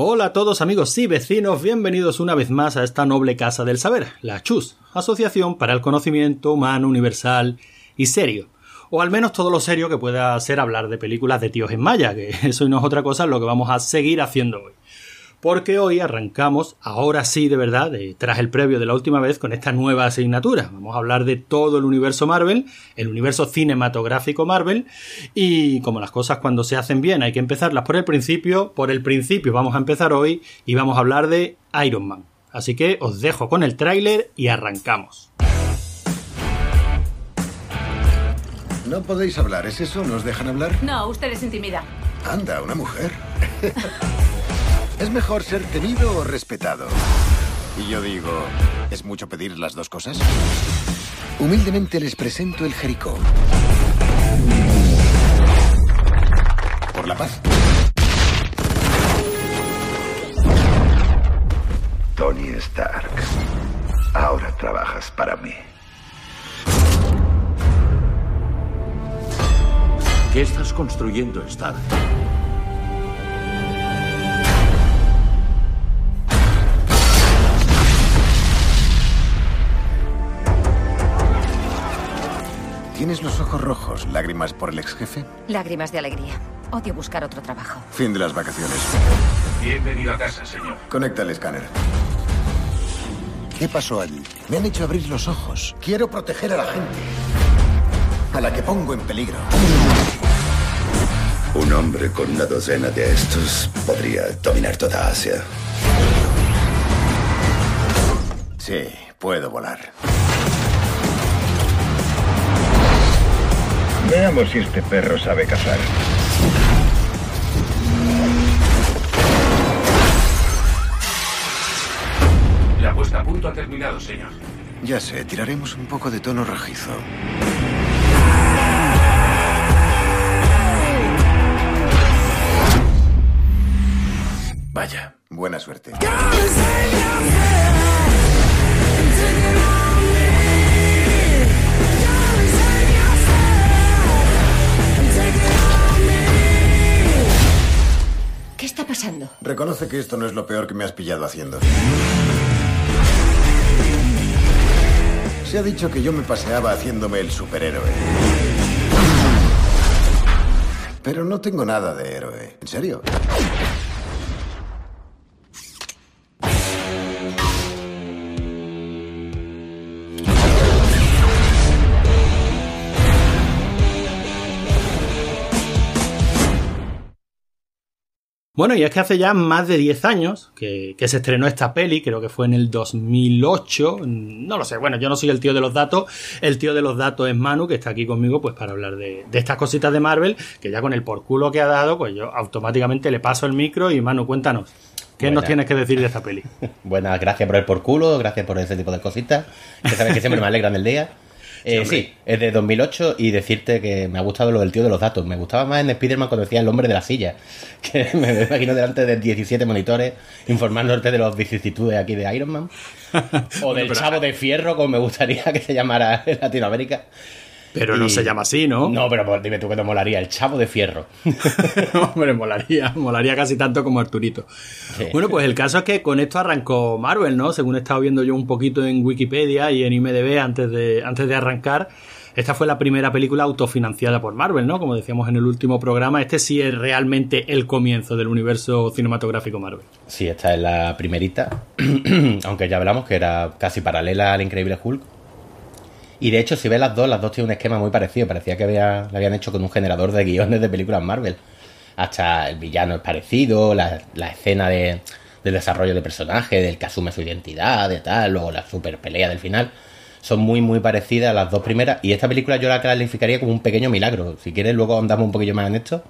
Hola a todos amigos y vecinos, bienvenidos una vez más a esta noble casa del saber, la CHUS, Asociación para el Conocimiento Humano Universal y Serio. O al menos todo lo serio que pueda ser hablar de películas de tíos en maya, que eso no es otra cosa lo que vamos a seguir haciendo hoy porque hoy arrancamos, ahora sí de verdad, tras el previo de la última vez, con esta nueva asignatura. Vamos a hablar de todo el universo Marvel, el universo cinematográfico Marvel, y como las cosas cuando se hacen bien hay que empezarlas por el principio, por el principio vamos a empezar hoy y vamos a hablar de Iron Man. Así que os dejo con el tráiler y arrancamos. No podéis hablar, ¿es eso? ¿Nos dejan hablar? No, ustedes intimidan. Anda, una mujer. ¿Es mejor ser temido o respetado? Y yo digo, ¿es mucho pedir las dos cosas? Humildemente les presento el Jericó. Por la paz. Tony Stark, ahora trabajas para mí. ¿Qué estás construyendo, Stark? Tienes los ojos rojos. ¿Lágrimas por el ex jefe? Lágrimas de alegría. Odio buscar otro trabajo. Fin de las vacaciones. Bienvenido a casa, señor. Conecta el escáner. ¿Qué pasó allí? Me han hecho abrir los ojos. Quiero proteger a la gente. A la que pongo en peligro. Un hombre con una docena de estos podría dominar toda Asia. Sí, puedo volar. Veamos si este perro sabe cazar. La puesta a punto ha terminado, señor. Ya sé, tiraremos un poco de tono rojizo. Vaya. Buena suerte. ¿Qué está pasando? Reconoce que esto no es lo peor que me has pillado haciendo. Se ha dicho que yo me paseaba haciéndome el superhéroe. Pero no tengo nada de héroe. ¿En serio? Bueno, y es que hace ya más de 10 años que, se estrenó esta peli, creo que fue en el 2008, no lo sé, bueno, yo no soy el tío de los datos, el tío de los datos es Manu, que está aquí conmigo pues para hablar de, estas cositas de Marvel, que ya con el por culo que ha dado, pues yo automáticamente le paso el micro y Manu, cuéntanos. ¿Qué nos tienes que decir de esta peli? Buenas, gracias por el por culo, gracias por ese tipo de cositas, que sabes que siempre me alegran del día. Eh, sí, es de 2008 y decirte que me ha gustado lo del tío de los datos. Me gustaba más en Spider-Man cuando decía el hombre de la silla, que me imagino delante de 17 monitores informándote de las vicisitudes aquí de Iron Man. O del chavo de fierro, como me gustaría que se llamara en Latinoamérica. Pero no se llama así, ¿no? No, pero pues, dime tú que te molaría, el chavo de fierro. Hombre, molaría, molaría casi tanto como Arturito. Bueno, pues el caso es que con esto arrancó Marvel, ¿no? Según he estado viendo yo un poquito en Wikipedia y en IMDB antes de, antes de arrancar. Esta fue la primera película autofinanciada por Marvel, ¿no? Como decíamos en el último programa, este sí es realmente el comienzo del universo cinematográfico Marvel. Sí, esta es la primerita, aunque ya hablamos que era casi paralela al Increíble Hulk y de hecho, si ves las dos, las dos tienen un esquema muy parecido. Parecía que había, lo habían hecho con un generador de guiones de películas Marvel. Hasta el villano es parecido, la, escena de, del desarrollo de personaje, del que asume su identidad, de tal, luego la super pelea del final. Son muy, muy parecidas las dos primeras. Y esta película yo la calificaría como un pequeño milagro. Si quieres, luego andamos un poquillo más en esto.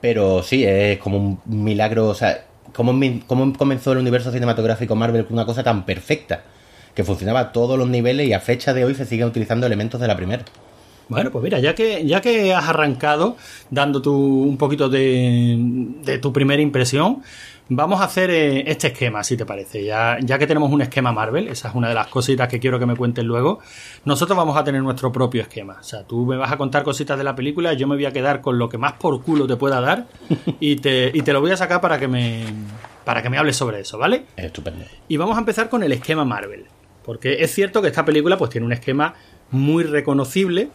Pero sí, es como un milagro. O sea, ¿cómo, cómo comenzó el universo cinematográfico Marvel con una cosa tan perfecta? Que funcionaba a todos los niveles y a fecha de hoy se siguen utilizando elementos de la primera. Bueno, pues mira, ya que, ya que has arrancado dando tu, un poquito de, de tu primera impresión, vamos a hacer eh, este esquema, si te parece. Ya, ya que tenemos un esquema Marvel, esa es una de las cositas que quiero que me cuentes luego, nosotros vamos a tener nuestro propio esquema. O sea, tú me vas a contar cositas de la película, yo me voy a quedar con lo que más por culo te pueda dar y te, y te lo voy a sacar para que me para que me hables sobre eso, ¿vale? Estupendo. Y vamos a empezar con el esquema Marvel. Porque es cierto que esta película pues tiene un esquema muy reconocible.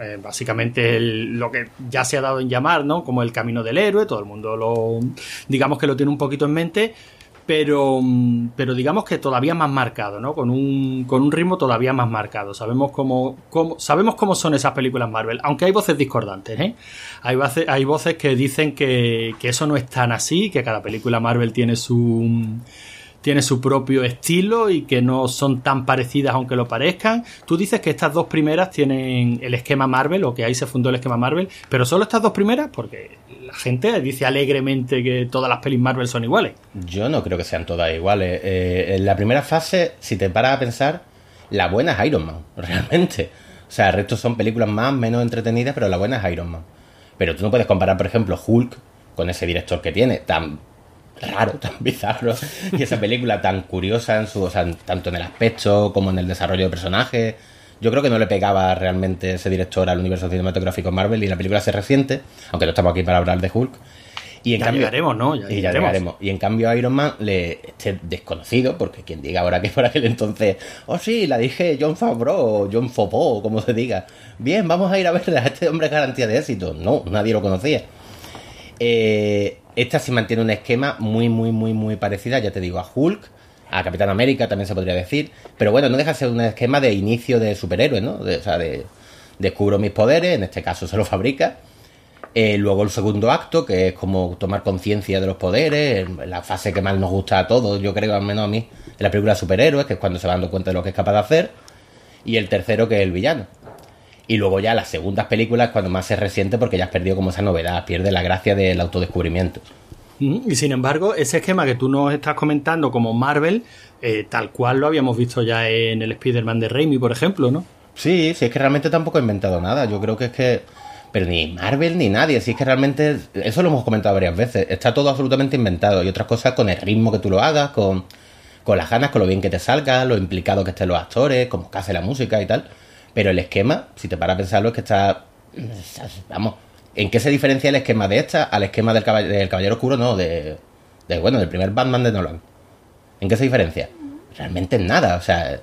eh, básicamente lo que ya se ha dado en llamar, ¿no? Como el camino del héroe. Todo el mundo lo. digamos que lo tiene un poquito en mente. Pero, mm, pero digamos que todavía más marcado, ¿no? Con un, con un ritmo todavía más marcado. Sabemos cómo, cómo, sabemos cómo son esas películas Marvel, aunque hay voces discordantes, ¿eh? Hay, voces, hay voces que dicen que, que eso no es tan así, que cada película Marvel tiene su, tiene su propio estilo y que no son tan parecidas aunque lo parezcan. Tú dices que estas dos primeras tienen el esquema Marvel o que ahí se fundó el esquema Marvel, pero solo estas dos primeras porque la gente dice alegremente que todas las pelis Marvel son iguales. Yo no creo que sean todas iguales. Eh, en la primera fase, si te paras a pensar, la buena es Iron Man, realmente. O sea, el resto son películas más, menos entretenidas, pero la buena es Iron Man. Pero tú no puedes comparar, por ejemplo, Hulk con ese director que tiene, tan raro, tan bizarro, y esa película tan curiosa en su, o sea, tanto en el aspecto como en el desarrollo de personajes. Yo creo que no le pegaba realmente ese director al universo cinematográfico Marvel y la película se reciente, aunque no estamos aquí para hablar de Hulk. Y en Ya cambio, llegaremos, ¿no? Ya y ya llegaremos. Y en cambio Iron Man le este desconocido, porque quien diga ahora que por aquel entonces, oh sí, la dije John Favreau John Fopó, como se diga. Bien, vamos a ir a verla, este hombre es garantía de éxito. No, nadie lo conocía. Eh, esta sí mantiene un esquema muy, muy, muy, muy parecida, ya te digo, a Hulk, a Capitán América también se podría decir. Pero bueno, no deja de ser un esquema de inicio de superhéroe, ¿no? De- o sea, de descubro mis poderes, en este caso se lo fabrica. Eh, luego el segundo acto, que es como tomar conciencia de los poderes, la fase que más nos gusta a todos, yo creo, al menos a mí, en la película superhéroes, que es cuando se va dando cuenta de lo que es capaz de hacer. Y el tercero, que es el villano. Y luego ya las segundas películas, cuando más se resiente, porque ya has perdido como esa novedad, pierde la gracia del autodescubrimiento. Y sin embargo, ese esquema que tú nos estás comentando como Marvel, eh, tal cual lo habíamos visto ya en el Spider-Man de Raimi, por ejemplo, ¿no? Sí, sí, es que realmente tampoco he inventado nada. Yo creo que es que. Pero ni Marvel ni nadie. Si es que realmente. Eso lo hemos comentado varias veces. Está todo absolutamente inventado. Y otras cosas con el ritmo que tú lo hagas, con, con las ganas, con lo bien que te salga, lo implicado que estén los actores, cómo que hace la música y tal. Pero el esquema, si te paras a pensarlo, es que está. Vamos. ¿En qué se diferencia el esquema de esta al esquema del, caball- del Caballero Oscuro? No, de, de. Bueno, del primer Batman de Nolan. ¿En qué se diferencia? Realmente en nada. O sea,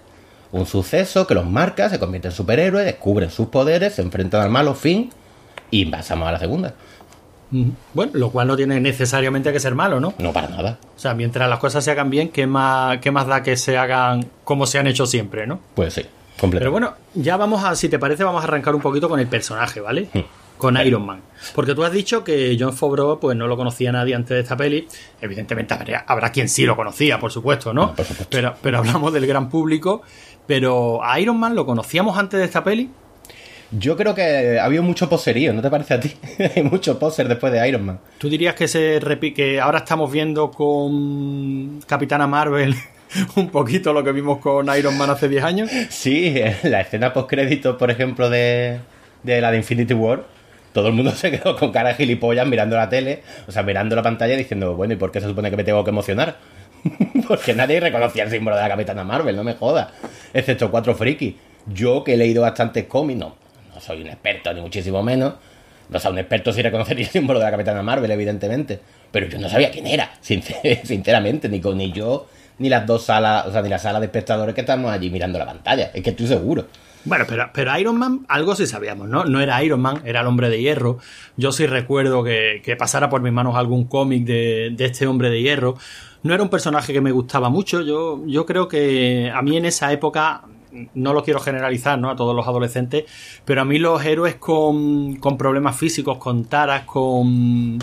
un suceso que los marca, se convierte en superhéroes, descubren sus poderes, se enfrentan al malo, fin, y pasamos a la segunda. Bueno, lo cual no tiene necesariamente que ser malo, ¿no? No para nada. O sea, mientras las cosas se hagan bien, ¿qué más, qué más da que se hagan como se han hecho siempre, no? Pues sí. Pero bueno, ya vamos a, si te parece, vamos a arrancar un poquito con el personaje, ¿vale? Hmm. Con Iron Man. Porque tú has dicho que John Favreau pues no lo conocía nadie antes de esta peli. Evidentemente habrá, habrá quien sí lo conocía, por supuesto, ¿no? Ah, por supuesto. Pero, pero hablamos del gran público. Pero a Iron Man lo conocíamos antes de esta peli. Yo creo que ha habido mucho poserío, ¿no te parece a ti? Hay mucho poser después de Iron Man. ¿Tú dirías que se que ahora estamos viendo con Capitana Marvel un poquito lo que vimos con Iron Man hace 10 años? Sí, en la escena post-crédito, por ejemplo, de, de la de Infinity War, todo el mundo se quedó con cara de gilipollas mirando la tele, o sea, mirando la pantalla diciendo, bueno, ¿y por qué se supone que me tengo que emocionar? Porque nadie reconocía el símbolo de la Capitana Marvel, no me jodas. Excepto cuatro frikis. Yo, que he leído bastantes cómics, no, no soy un experto, ni muchísimo menos. No soy un experto si reconocería el símbolo de la Capitana Marvel, evidentemente. Pero yo no sabía quién era, sincer- sinceramente, ni con ni yo, ni las dos salas, o sea, ni la sala de espectadores que estamos allí mirando la pantalla. Es que estoy seguro. Bueno, pero, pero Iron Man, algo sí sabíamos, ¿no? No era Iron Man, era el hombre de hierro. Yo sí recuerdo que, que pasara por mis manos algún cómic de, de este hombre de hierro. No era un personaje que me gustaba mucho. Yo, yo creo que a mí en esa época, no lo quiero generalizar, ¿no? A todos los adolescentes, pero a mí los héroes con, con problemas físicos, con taras, con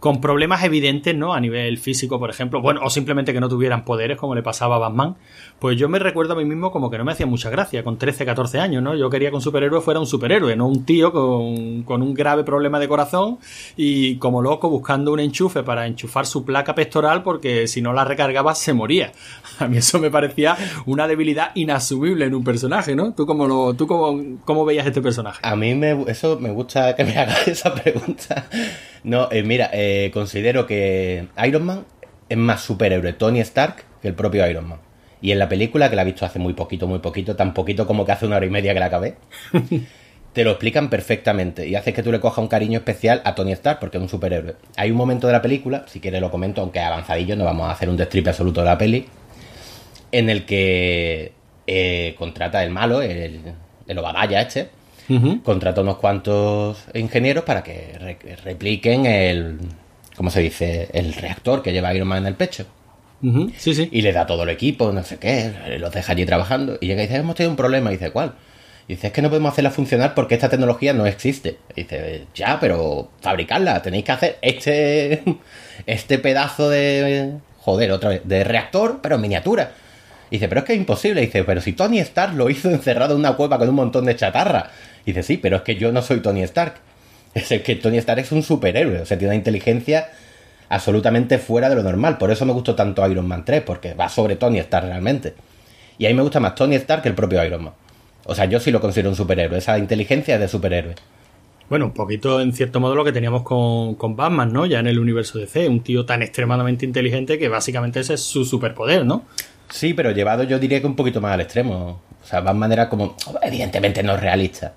con problemas evidentes, ¿no? A nivel físico, por ejemplo, bueno, o simplemente que no tuvieran poderes, como le pasaba a Batman, pues yo me recuerdo a mí mismo como que no me hacía mucha gracia, con 13, 14 años, ¿no? Yo quería que un superhéroe fuera un superhéroe, no un tío con, con un grave problema de corazón y como loco buscando un enchufe para enchufar su placa pectoral porque si no la recargaba se moría. A mí eso me parecía una debilidad inasumible en un personaje, ¿no? ¿Tú cómo, lo, tú cómo, cómo veías este personaje? A mí me, eso me gusta que me hagas esa pregunta. No, eh, mira, eh, considero que Iron Man es más superhéroe Tony Stark que el propio Iron Man. Y en la película, que la he visto hace muy poquito, muy poquito, tan poquito como que hace una hora y media que la acabé, te lo explican perfectamente y hace que tú le cojas un cariño especial a Tony Stark porque es un superhéroe. Hay un momento de la película, si quieres lo comento, aunque avanzadillo, no vamos a hacer un destripe absoluto de la peli, en el que eh, contrata el malo, el, el Obadaya este, Ujú. contrata unos cuantos ingenieros para que re- repliquen el, ¿cómo se dice? El reactor que lleva Iron Man en el pecho. Sí, sí. Y le da todo el equipo, no sé qué, los deja allí trabajando. Y llega y dice, hemos tenido un problema. Y dice, ¿cuál? Y dice, es que no podemos hacerla funcionar porque esta tecnología no existe. Y dice, ya, pero fabricarla, tenéis que hacer este, este pedazo de, joder, otra vez, de reactor, pero en miniatura. Y dice, pero es que es imposible. Y dice, pero si Tony Stark lo hizo encerrado en una cueva con un montón de chatarra. Y dice, sí, pero es que yo no soy Tony Stark. Es que Tony Stark es un superhéroe, o sea, tiene una inteligencia absolutamente fuera de lo normal. Por eso me gustó tanto Iron Man 3, porque va sobre Tony Stark realmente. Y a mí me gusta más Tony Stark que el propio Iron Man. O sea, yo sí lo considero un superhéroe. Esa inteligencia es de superhéroe. Bueno, un poquito en cierto modo lo que teníamos con, con Batman, ¿no? Ya en el universo DC, un tío tan extremadamente inteligente que básicamente ese es su superpoder, ¿no? Sí, pero llevado yo diría que un poquito más al extremo. O sea, Batman era como... Evidentemente no es realista.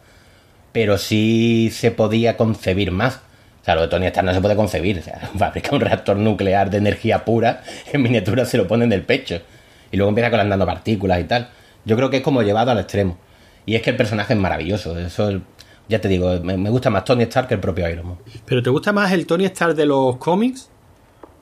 Pero sí se podía concebir más. O sea, lo de Tony Stark no se puede concebir. O sea, fabrica un reactor nuclear de energía pura, en miniatura se lo pone en el pecho. Y luego empieza con las nanopartículas y tal. Yo creo que es como llevado al extremo. Y es que el personaje es maravilloso. Eso, ya te digo, me, me gusta más Tony Stark que el propio Iron Man. ¿Pero te gusta más el Tony Stark de los cómics?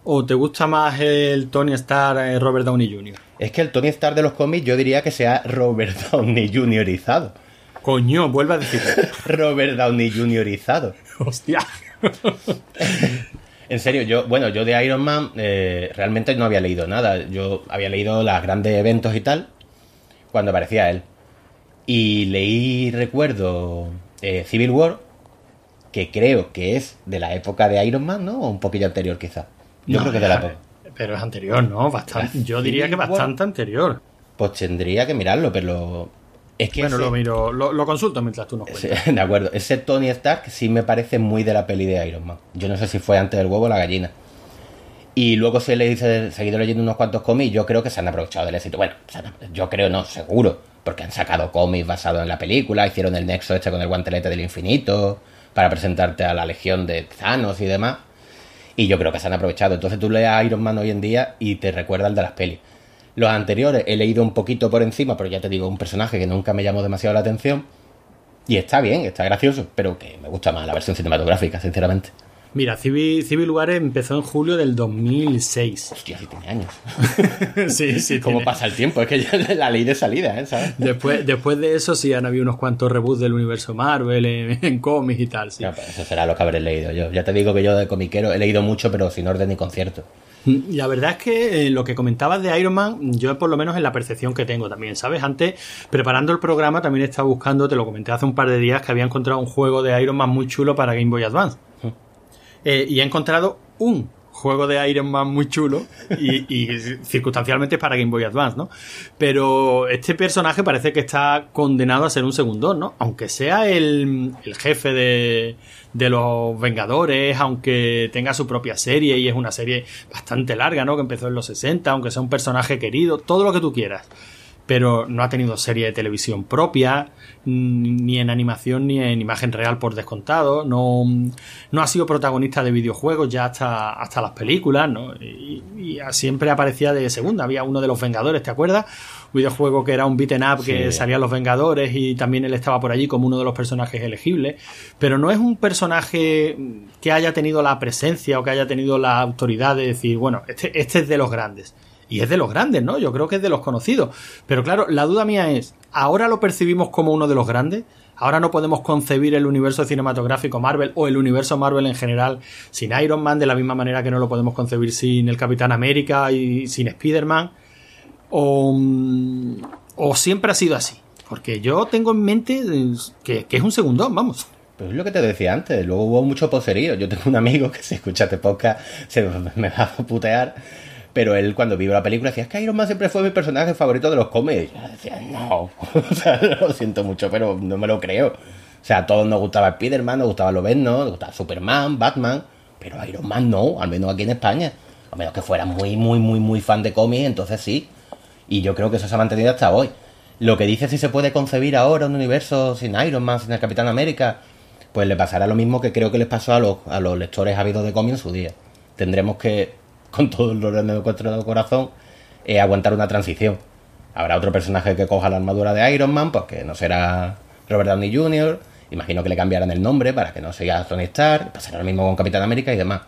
¿O te gusta más el Tony Stark eh, Robert Downey Jr.? Es que el Tony Stark de los cómics yo diría que sea Robert Downey Juniorizado. Coño, vuelve a decirlo. Robert Downey Juniorizado. Hostia. En serio, yo, bueno, yo de Iron Man eh, realmente no había leído nada. Yo había leído los grandes eventos y tal cuando aparecía él. Y leí, recuerdo, eh, Civil War, que creo que es de la época de Iron Man, ¿no? O un poquillo anterior quizá. Yo No, creo que es de la época. Pero es anterior, ¿no? Bastante. Yo diría que bastante anterior. Pues tendría que mirarlo, pero es que Bueno, ese- lo miro, lo, lo consulto mientras tú nos cuentas. de acuerdo, ese Tony Stark sí me parece muy de la peli de Iron Man. Yo no sé si fue antes del huevo o la gallina. Y luego se le dice, seguido leyendo unos cuantos cómics, yo creo que se han aprovechado del éxito. Bueno, han- yo creo no, seguro, porque han sacado cómics basados en la película, hicieron el nexo este con el guantelete del infinito, para presentarte a la legión de Thanos y demás. Y yo creo que se han aprovechado. Entonces tú lees a Iron Man hoy en día y te recuerda el de las pelis. Los anteriores he leído un poquito por encima, pero ya te digo, un personaje que nunca me llamó demasiado la atención. Y está bien, está gracioso, pero que me gusta más la versión cinematográfica, sinceramente. Mira, Civil, Civil War empezó en julio del 2006. Hostia, sí tiene años. sí, sí. ¿Cómo tiene- pasa el tiempo? Es que ya la ley de salida, ¿eh? ¿sabes? Después, después de eso sí han habido unos cuantos reboots del universo Marvel en, en cómics y tal, sí. Ya, pues eso será lo que habré leído yo. Ya te digo que yo de comiquero he leído mucho, pero sin orden ni concierto. Y La verdad es que eh, lo que comentabas de Iron Man, yo por lo menos en la percepción que tengo también, ¿sabes? Antes, preparando el programa, también estaba buscando, te lo comenté hace un par de días, que había encontrado un juego de Iron Man muy chulo para Game Boy Advance. Eh, y he encontrado un juego de Iron Man muy chulo y, circunstancialmente para Game Boy Advance, ¿no? Pero este personaje parece que está condenado a ser un segundón, ¿no? Aunque sea el, el jefe de, de los Vengadores, aunque tenga su propia serie y es una serie bastante larga, ¿no? Que empezó en los 60, aunque sea un personaje querido, todo lo que tú quieras pero no ha tenido serie de televisión propia, ni en animación ni en imagen real por descontado, no, no ha sido protagonista de videojuegos ya hasta, hasta las películas, ¿no? Y, y siempre aparecía de segunda, había uno de los Vengadores, ¿te acuerdas? Un videojuego que era un beaten up que salían los Vengadores y también él estaba por allí como uno de los personajes elegibles, pero no es un personaje que haya tenido la presencia o que haya tenido la autoridad de decir, bueno, este, este es de los grandes. Y es de los grandes, ¿no? Yo creo que es de los conocidos. Pero claro, la duda mía es, ¿ahora lo percibimos como uno de los grandes? ¿Ahora no podemos concebir el universo cinematográfico Marvel o el universo Marvel en general sin Iron Man de la misma manera que no lo podemos concebir sin el Capitán América y sin Spider-Man? ¿O, mm, o siempre ha sido así? Porque yo tengo en mente eh, que, que es un segundón, vamos. Pues es lo que te decía antes, luego hubo mucho poserío. Yo tengo un amigo que si escucha este podcast se me va a putear, pero él cuando vio la película decía, es que Iron Man siempre fue mi personaje favorito de los cómics. Yo decía, no, o sea, lo siento mucho, pero no me lo creo. O sea, a todos nos gustaba Spider-Man, nos gustaba Lobezno, nos gustaba Superman, Batman, pero Iron Man no, al menos aquí en España. A menos que fuera muy, muy, muy, muy fan de cómics, entonces sí. Y yo creo que eso se ha mantenido hasta hoy. lo que dice si se puede concebir ahora un universo sin Iron Man, sin el Capitán América, pues le pasará lo mismo que creo que les pasó a los, a los lectores habidos de cómic en su día. Tendremos que, con todo el dolor de nuestro corazón, eh, aguantar una transición. Habrá otro personaje que coja la armadura de Iron Man, pues que no será Robert Downey Jr., imagino que le cambiarán el nombre para que no sea Tony Stark, pasará lo mismo con Capitán América y demás.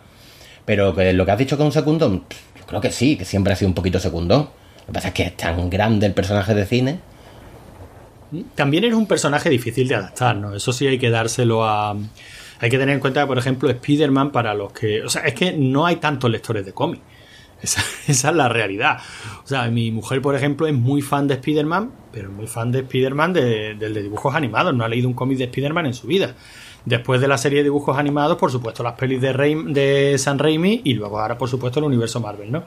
Pero lo que has dicho un secundón, yo creo que sí, que siempre ha sido un poquito secundón. Lo que pasa es que es tan grande el personaje de cine. También es un personaje difícil de adaptar, ¿no? Eso sí hay que dárselo a... Hay que tener en cuenta que, por ejemplo, Spider-Man para los que... O sea, es que no hay tantos lectores de cómic. Esa, es la realidad. O sea, mi mujer, por ejemplo, es muy fan de Spider-Man, pero muy fan de Spider-Man del de, de, dibujos animados. No ha leído un cómic de Spider-Man en su vida. Después de la serie de dibujos animados, por supuesto, las pelis de San Raimi y luego ahora, por supuesto, el universo Marvel, ¿no?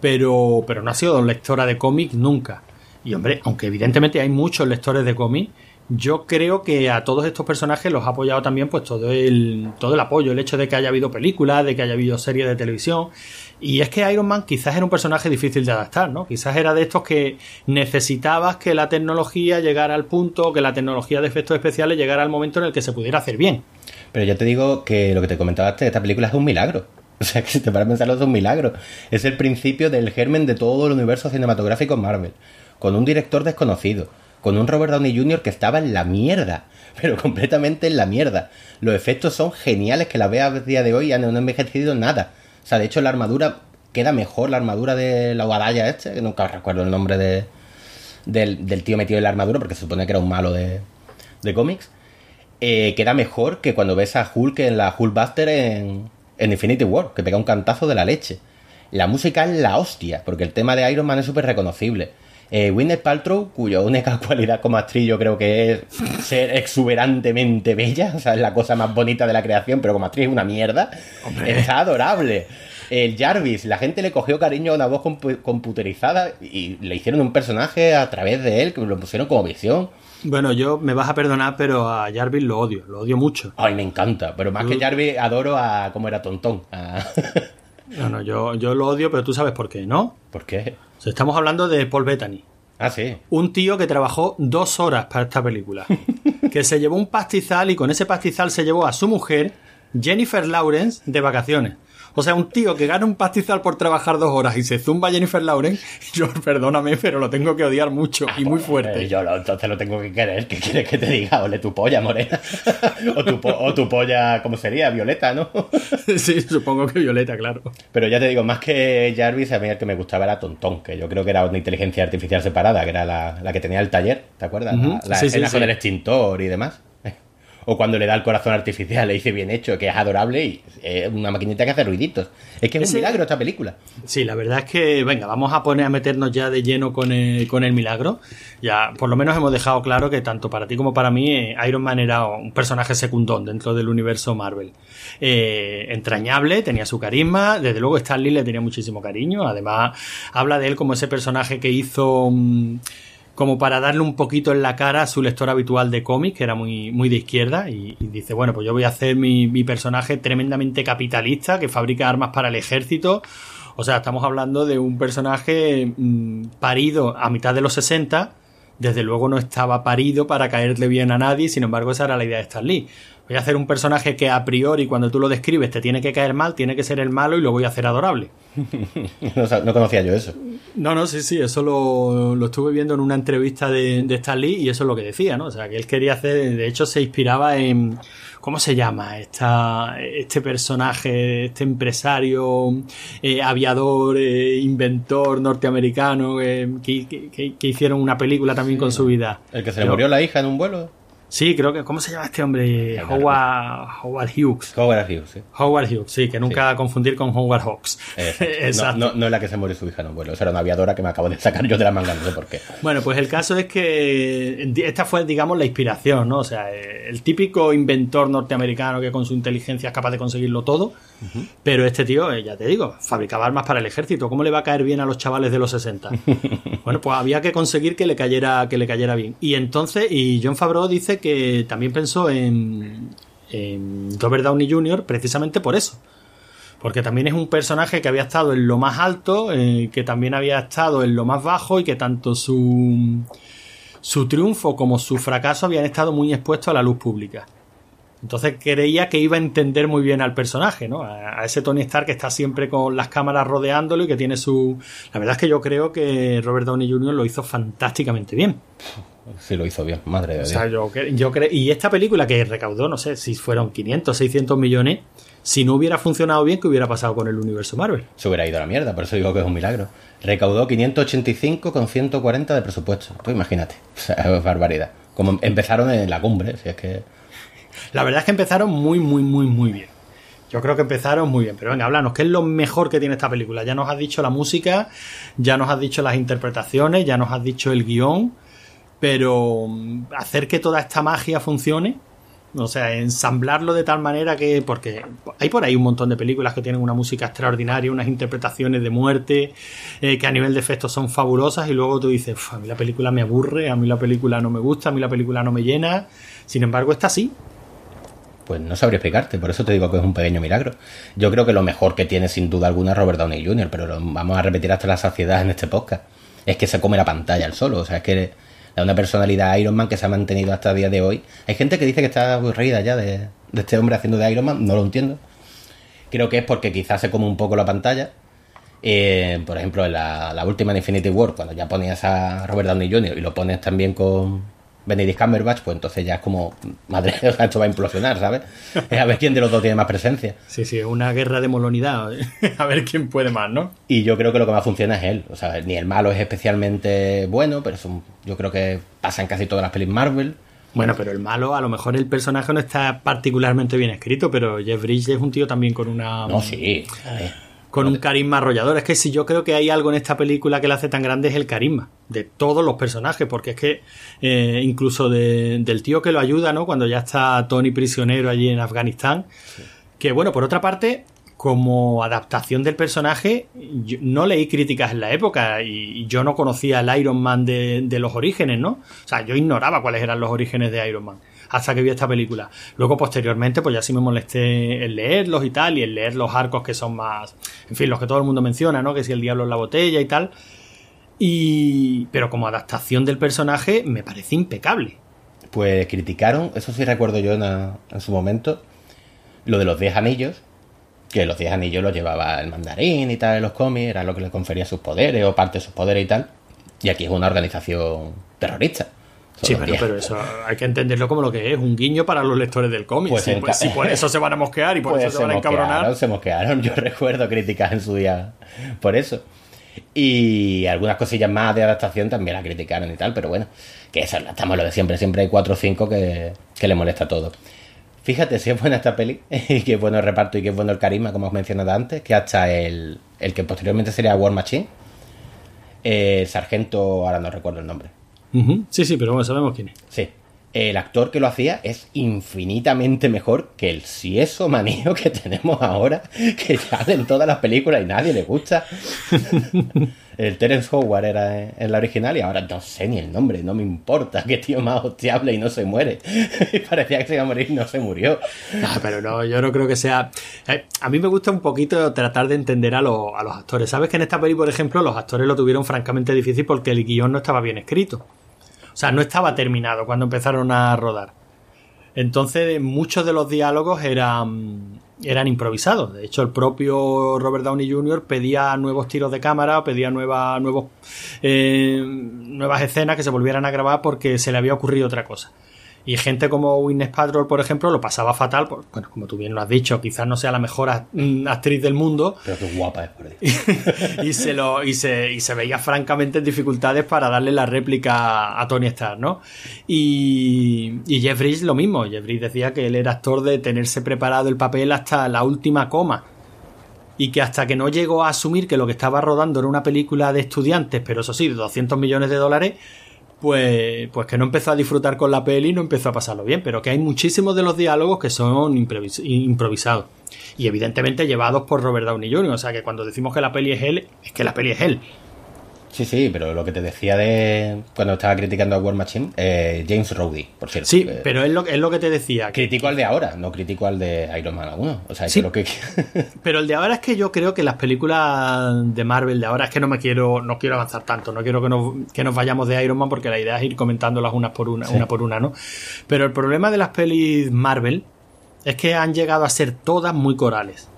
Pero, pero no ha sido lectora de cómic nunca. Y hombre, aunque evidentemente hay muchos lectores de cómic, yo creo que a todos estos personajes los ha apoyado también pues todo el, todo el apoyo, el hecho de que haya habido películas, de que haya habido series de televisión. Y es que Iron Man quizás era un personaje difícil de adaptar, ¿no? Quizás era de estos que necesitabas que la tecnología llegara al punto, que la tecnología de efectos especiales llegara al momento en el que se pudiera hacer bien. Pero yo te digo que lo que te comentaba esta película es un milagro. O sea, que si te paras a pensarlo es un milagro. Es el principio del germen de todo el universo cinematográfico Marvel. Con un director desconocido. Con un Robert Downey Jr. que estaba en la mierda. Pero completamente en la mierda. Los efectos son geniales que la veas a día de hoy y han no envejecido nada. O sea, de hecho la armadura queda mejor, la armadura de la guadalla este, que nunca recuerdo el nombre de, del, del, tío metido en la armadura, porque se supone que era un malo de, de cómics. Eh, queda mejor que cuando ves a Hulk en la Hulkbuster en, en Infinity War, que pega un cantazo de la leche. La música es la hostia, porque el tema de Iron Man es súper reconocible. Eh, Gwyneth Paltrow, cuya única cualidad como actriz yo creo que es ser exuberantemente bella, o sea, es la cosa más bonita de la creación, pero como actriz es una mierda, Hombre. está adorable. El Jarvis, la gente le cogió cariño a una voz compu computerizada y le hicieron un personaje a través de él, que lo pusieron como visión. Bueno, yo me vas a perdonar, pero a Jarvis lo odio, lo odio mucho. Ay, me encanta, pero más que Jarvis adoro a cómo era Tontón. A... No, no, yo, yo lo odio, pero tú sabes por qué, ¿no? ¿Por qué? O sea, estamos hablando de Paul Bettany. Ah, sí. Un tío que trabajó dos horas para esta película. que se llevó un pastizal y con ese pastizal se llevó a su mujer, Jennifer Lawrence, de vacaciones. O sea, un tío que gana un pastizal por trabajar dos horas y se zumba a Jennifer Lawrence, yo perdóname, pero lo tengo que odiar mucho y muy fuerte. Eh, yo lo, entonces lo tengo que querer. ¿Qué quieres que te diga? Ole tu polla, morena. o, tu po o tu polla, ¿cómo sería? Violeta, ¿no? sí, supongo que Violeta, claro. Pero ya te digo, más que Jarvis, a mí el que me gustaba era Tontón, que yo creo que era una inteligencia artificial separada, que era la, la que tenía el taller, ¿te acuerdas? Uh -huh. La, la sí, escena sí, con sí. el extintor y demás o cuando le da el corazón artificial, le dice bien hecho, que es adorable y es una maquinita que hace ruiditos. Es que es Ese... un milagro esta película. Sí, la verdad es que, venga, vamos a poner a meternos ya de lleno con el, con el milagro. Ya, por lo menos hemos dejado claro que tanto para ti como para mí, eh, Iron Man era un personaje secundón dentro del universo Marvel. Eh, entrañable, tenía su carisma, desde luego Stan Lee le tenía muchísimo cariño, además habla de él como ese personaje que hizo... Mmm, como para darle un poquito en la cara a su lector habitual de cómics, que era muy, muy de izquierda, y, dice, bueno, pues yo voy a hacer mi, mi, personaje tremendamente capitalista, que fabrica armas para el ejército. O sea, estamos hablando de un personaje mmm, parido a mitad de los 60, desde luego no estaba parido para caerle bien a nadie, sin embargo esa era la idea de Stan Lee. Voy a hacer un personaje que a priori cuando tú lo describes te tiene que caer mal, tiene que ser el malo y lo voy a hacer adorable. no, no, conocía yo eso. No, no, sí, sí, eso lo, lo estuve viendo en una entrevista de, de, Stan Lee y eso es lo que decía, ¿no? O sea, que él quería hacer, de hecho se inspiraba en, ¿cómo se llama? Esta, este personaje, este empresario, eh, aviador, eh, inventor norteamericano eh, que, que, que, hicieron una película también sí, con su vida. El que se le murió la hija en un vuelo. Sí, creo que. ¿Cómo se llama este hombre? Howard, Howard Hughes. Howard Hughes, sí. Howard Hughes, sí, que nunca sí. confundir con Howard Hawks. Exacto. No, no, no, es la que se muere su hija en un vuelo. Esa era una aviadora que me acabo de sacar yo de la manga, no sé por qué. Bueno, pues el caso es que esta fue, digamos, la inspiración, ¿no? O sea, el típico inventor norteamericano que con su inteligencia es capaz de conseguirlo todo. Uh -huh. Pero este tío, eh, ya te digo, fabricaba armas para el ejército. ¿Cómo le va a caer bien a los chavales de los 60? bueno, pues había que conseguir que le cayera, que le cayera bien. Y entonces, y John Favreau dice que también pensó en, Robert Downey Jr. precisamente por eso. Porque también es un personaje que había estado en lo más alto, eh, que también había estado en lo más bajo y que tanto su su triunfo como su fracaso habían estado muy expuestos a la luz pública. Entonces creía que iba a entender muy bien al personaje, ¿no? A ese Tony Stark que está siempre con las cámaras rodeándolo y que tiene su... La verdad es que yo creo que Robert Downey Jr. lo hizo fantásticamente bien. Sí, lo hizo bien, madre de O Dios. sea, yo, cre- yo cre- y esta película que recaudó, no sé si fueron 500, 600 millones, si no hubiera funcionado bien, ¿qué hubiera pasado con el universo Marvel? Se hubiera ido a la mierda, por eso digo que es un milagro. Recaudó 585 con 140 de presupuesto. Tú imagínate. O sea, es barbaridad. Como empezaron en la cumbre, si es que... La verdad es que empezaron muy, muy, muy, muy bien. Yo creo que empezaron muy bien. Pero venga, háblanos, ¿qué es lo mejor que tiene esta película? Ya nos has dicho la música, ya nos has dicho las interpretaciones, ya nos has dicho el guion, pero mm, hacer que toda esta magia funcione, o sea, ensamblarlo de tal manera que, porque hay por ahí un montón de películas que tienen una música extraordinaria, unas interpretaciones de muerte, eh, que a nivel de efectos son fabulosas, y luego tú dices, "Uf, a mí la película me aburre, a mí la película no me gusta, a mí la película no me llena. Sin embargo, esta sí. Pues no sabría explicarte, por eso te digo que es un pequeño milagro. Yo creo que lo mejor que tiene sin duda alguna es Robert Downey Jr., pero lo vamos a repetir hasta la saciedad en este podcast. Es que se come la pantalla al solo, o sea, es que da una personalidad Iron Man que se ha mantenido hasta el día de hoy. Hay gente que dice que está aburrida ya de, de este hombre haciendo de Iron Man, no lo entiendo. Creo que es porque quizás se come un poco la pantalla. Eh, por ejemplo, en la, la última en Infinity War, cuando ya ponías a Robert Downey Jr. y lo pones también con Benedict Cumberbatch, pues entonces ya es como, madre, o sea, esto va a implosionar, ¿sabes? Es a ver quién de los dos tiene más presencia. Sí, sí, es una guerra de molonidad. a ver quién puede más, ¿no? Y yo creo que lo que más funciona es él. O sea, ni el malo es especialmente bueno, pero es un- yo creo que pasa en casi todas las pelis Marvel. Bueno, pero el malo, a lo mejor el personaje no está particularmente bien escrito, pero Jeff Bridges es un tío también con una No, sí. eh, con un carisma arrollador. Es que si yo creo que hay algo en esta película que la hace tan grande es el carisma de todos los personajes, porque es que eh, incluso de- del tío que lo ayuda, ¿no? Cuando ya está Tony prisionero allí en Afganistán, que bueno, por otra parte, como adaptación del personaje, yo no leí críticas en la época y, y yo no conocía el Iron Man de, de los orígenes, ¿no? O sea, yo ignoraba cuáles eran los orígenes de Iron Man hasta que vi esta película. Luego, posteriormente, pues ya sí me molesté en leerlos y tal, y en leer los arcos que son más, en fin, los que todo el mundo menciona, ¿no? Que si el diablo en la botella y tal. Y, pero como adaptación del personaje, me parece impecable. Pues criticaron, eso sí recuerdo yo en, su momento, lo de los 10 anillos, que los 10 anillos los llevaba el mandarín y tal en los cómics, era lo que le confería sus poderes o parte de sus poderes y tal. Y aquí es una organización terrorista. Sí, pero, 10. pero eso hay que entenderlo como lo que es, un guiño para los lectores del cómic. Pues Sí, pues si por eso se van a mosquear y por Pues eso se van a encabronar. se mosquearon. Yo recuerdo críticas en su día por eso. Y algunas cosillas más de adaptación también la criticaron y tal, pero bueno, que eso estamos lo de siempre. Siempre hay cuatro o cinco que, que le molesta todo. Fíjate si es buena esta peli, y que es bueno el reparto y que es bueno el carisma, como os mencionado antes, que hasta el, el que posteriormente sería War Machine, el sargento, ahora no recuerdo el nombre, Ujú. Sí, sí, pero bueno, sabemos quién es. Sí. El actor que lo hacía es infinitamente mejor que el sieso manío que tenemos ahora, que sale en todas las películas y nadie le gusta. el Terence Howard era en la original y ahora no sé ni el nombre, no me importa, qué tío más hostiable y no se muere. Parecía que se iba a morir y no se murió. Pero no, yo no creo que sea. eh, a mí me gusta un poquito tratar de entender a, a los actores. Sabes que en esta peli, por ejemplo, los actores lo tuvieron francamente difícil porque el guion no estaba bien escrito. O sea, no estaba terminado cuando empezaron a rodar. Entonces, muchos de los diálogos eran, eran improvisados. De hecho, el propio Robert Downey Jr. pedía nuevos tiros de cámara, pedía nueva, nuevos, eh, nuevas escenas que se volvieran a grabar porque se le había ocurrido otra cosa. Y gente como Winnes Patrol, por ejemplo, lo pasaba fatal. por- bueno, como tú bien lo has dicho, quizás no sea la mejor mm, actriz del mundo, Pero qué guapa es, por Dios. y se lo y se, y se veía francamente en dificultades para darle la réplica a Tony Stark, ¿no? Y, y Jeff Bridges lo mismo. Jeff Bridges decía que él era actor de tenerse preparado el papel hasta la última coma. Y que hasta que no llegó a asumir que lo que estaba rodando era una película de estudiantes, pero eso sí, de 200 millones de dólares, pues, pues que no empezó a disfrutar con la peli no empezó a pasarlo bien. Pero que hay muchísimos de los diálogos que son improvis- improvisados. Y evidentemente llevados por Robert Downey Jr. O sea que cuando decimos que la peli es él, es que la peli es él. Sí, sí, pero lo que te decía de cuando estaba criticando a War Machine, eh, James Rowdy, por cierto. Sí, Eh, pero es lo, es lo que te decía. Critico al de ahora, no critico al de Iron Man 1. O sea, Sí. creo que... Pero el de ahora es que yo creo que las películas de Marvel de ahora es que no me quiero, no quiero avanzar tanto, no quiero que nos, que nos vayamos de Iron Man porque la idea es ir comentándolas unas por una, una por una, ¿no? Pero el problema de las pelis Marvel es que han llegado a ser todas muy corales.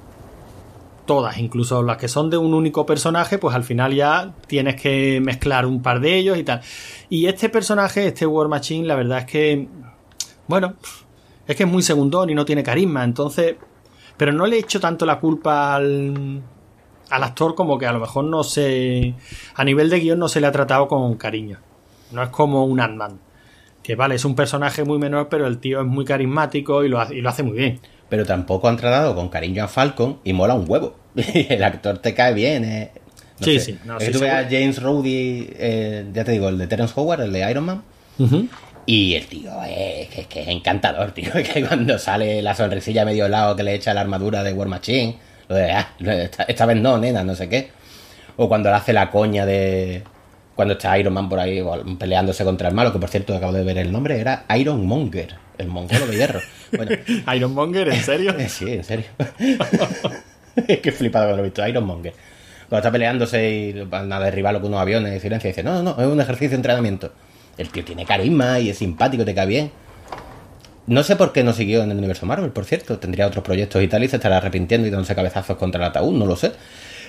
Todas, incluso las que son de un único personaje, pues al final ya tienes que mezclar un par de ellos y tal. Y este personaje, este War Machine, la verdad es que, bueno, es que es muy segundón y no tiene carisma, entonces pero no le echo tanto la culpa al, al actor como que a lo mejor no se... A nivel de guion no se le ha tratado con cariño. No es como un Ant-Man. Que vale, es un personaje muy menor, pero el tío es muy carismático y lo, y lo hace muy bien. Pero tampoco han tratado con cariño a Falcon y mola un huevo. Y el actor te cae bien. eh. No Sí, sé. sí, no, es sí, que tú ves a. James Rowdy, eh, ya te digo, el de Terence Howard, el de Iron Man. Y el tío es que, que es encantador, tío. Que cuando sale la sonrisilla medio lado que le echa la armadura de War Machine, lo de, ah, esta, esta vez no, nena, no sé qué. O cuando le hace la coña de. Cuando está Iron Man por ahí peleándose contra el malo, que por cierto acabo de ver el nombre, era Iron Monger, el mongolo de hierro. Bueno, Ironmonger, ¿en serio? sí, en serio. es que he flipado cuando lo he visto, Iron Monger. Cuando está peleándose y van a derribarlo con unos aviones y silencio, dice, no, no, no, es un ejercicio de entrenamiento. El tío tiene carisma y es simpático, te cae bien. No sé por qué no siguió en el universo Marvel, por cierto. Tendría otros proyectos y tal y se estará arrepintiendo y dándose cabezazos contra el ataúd, no lo sé.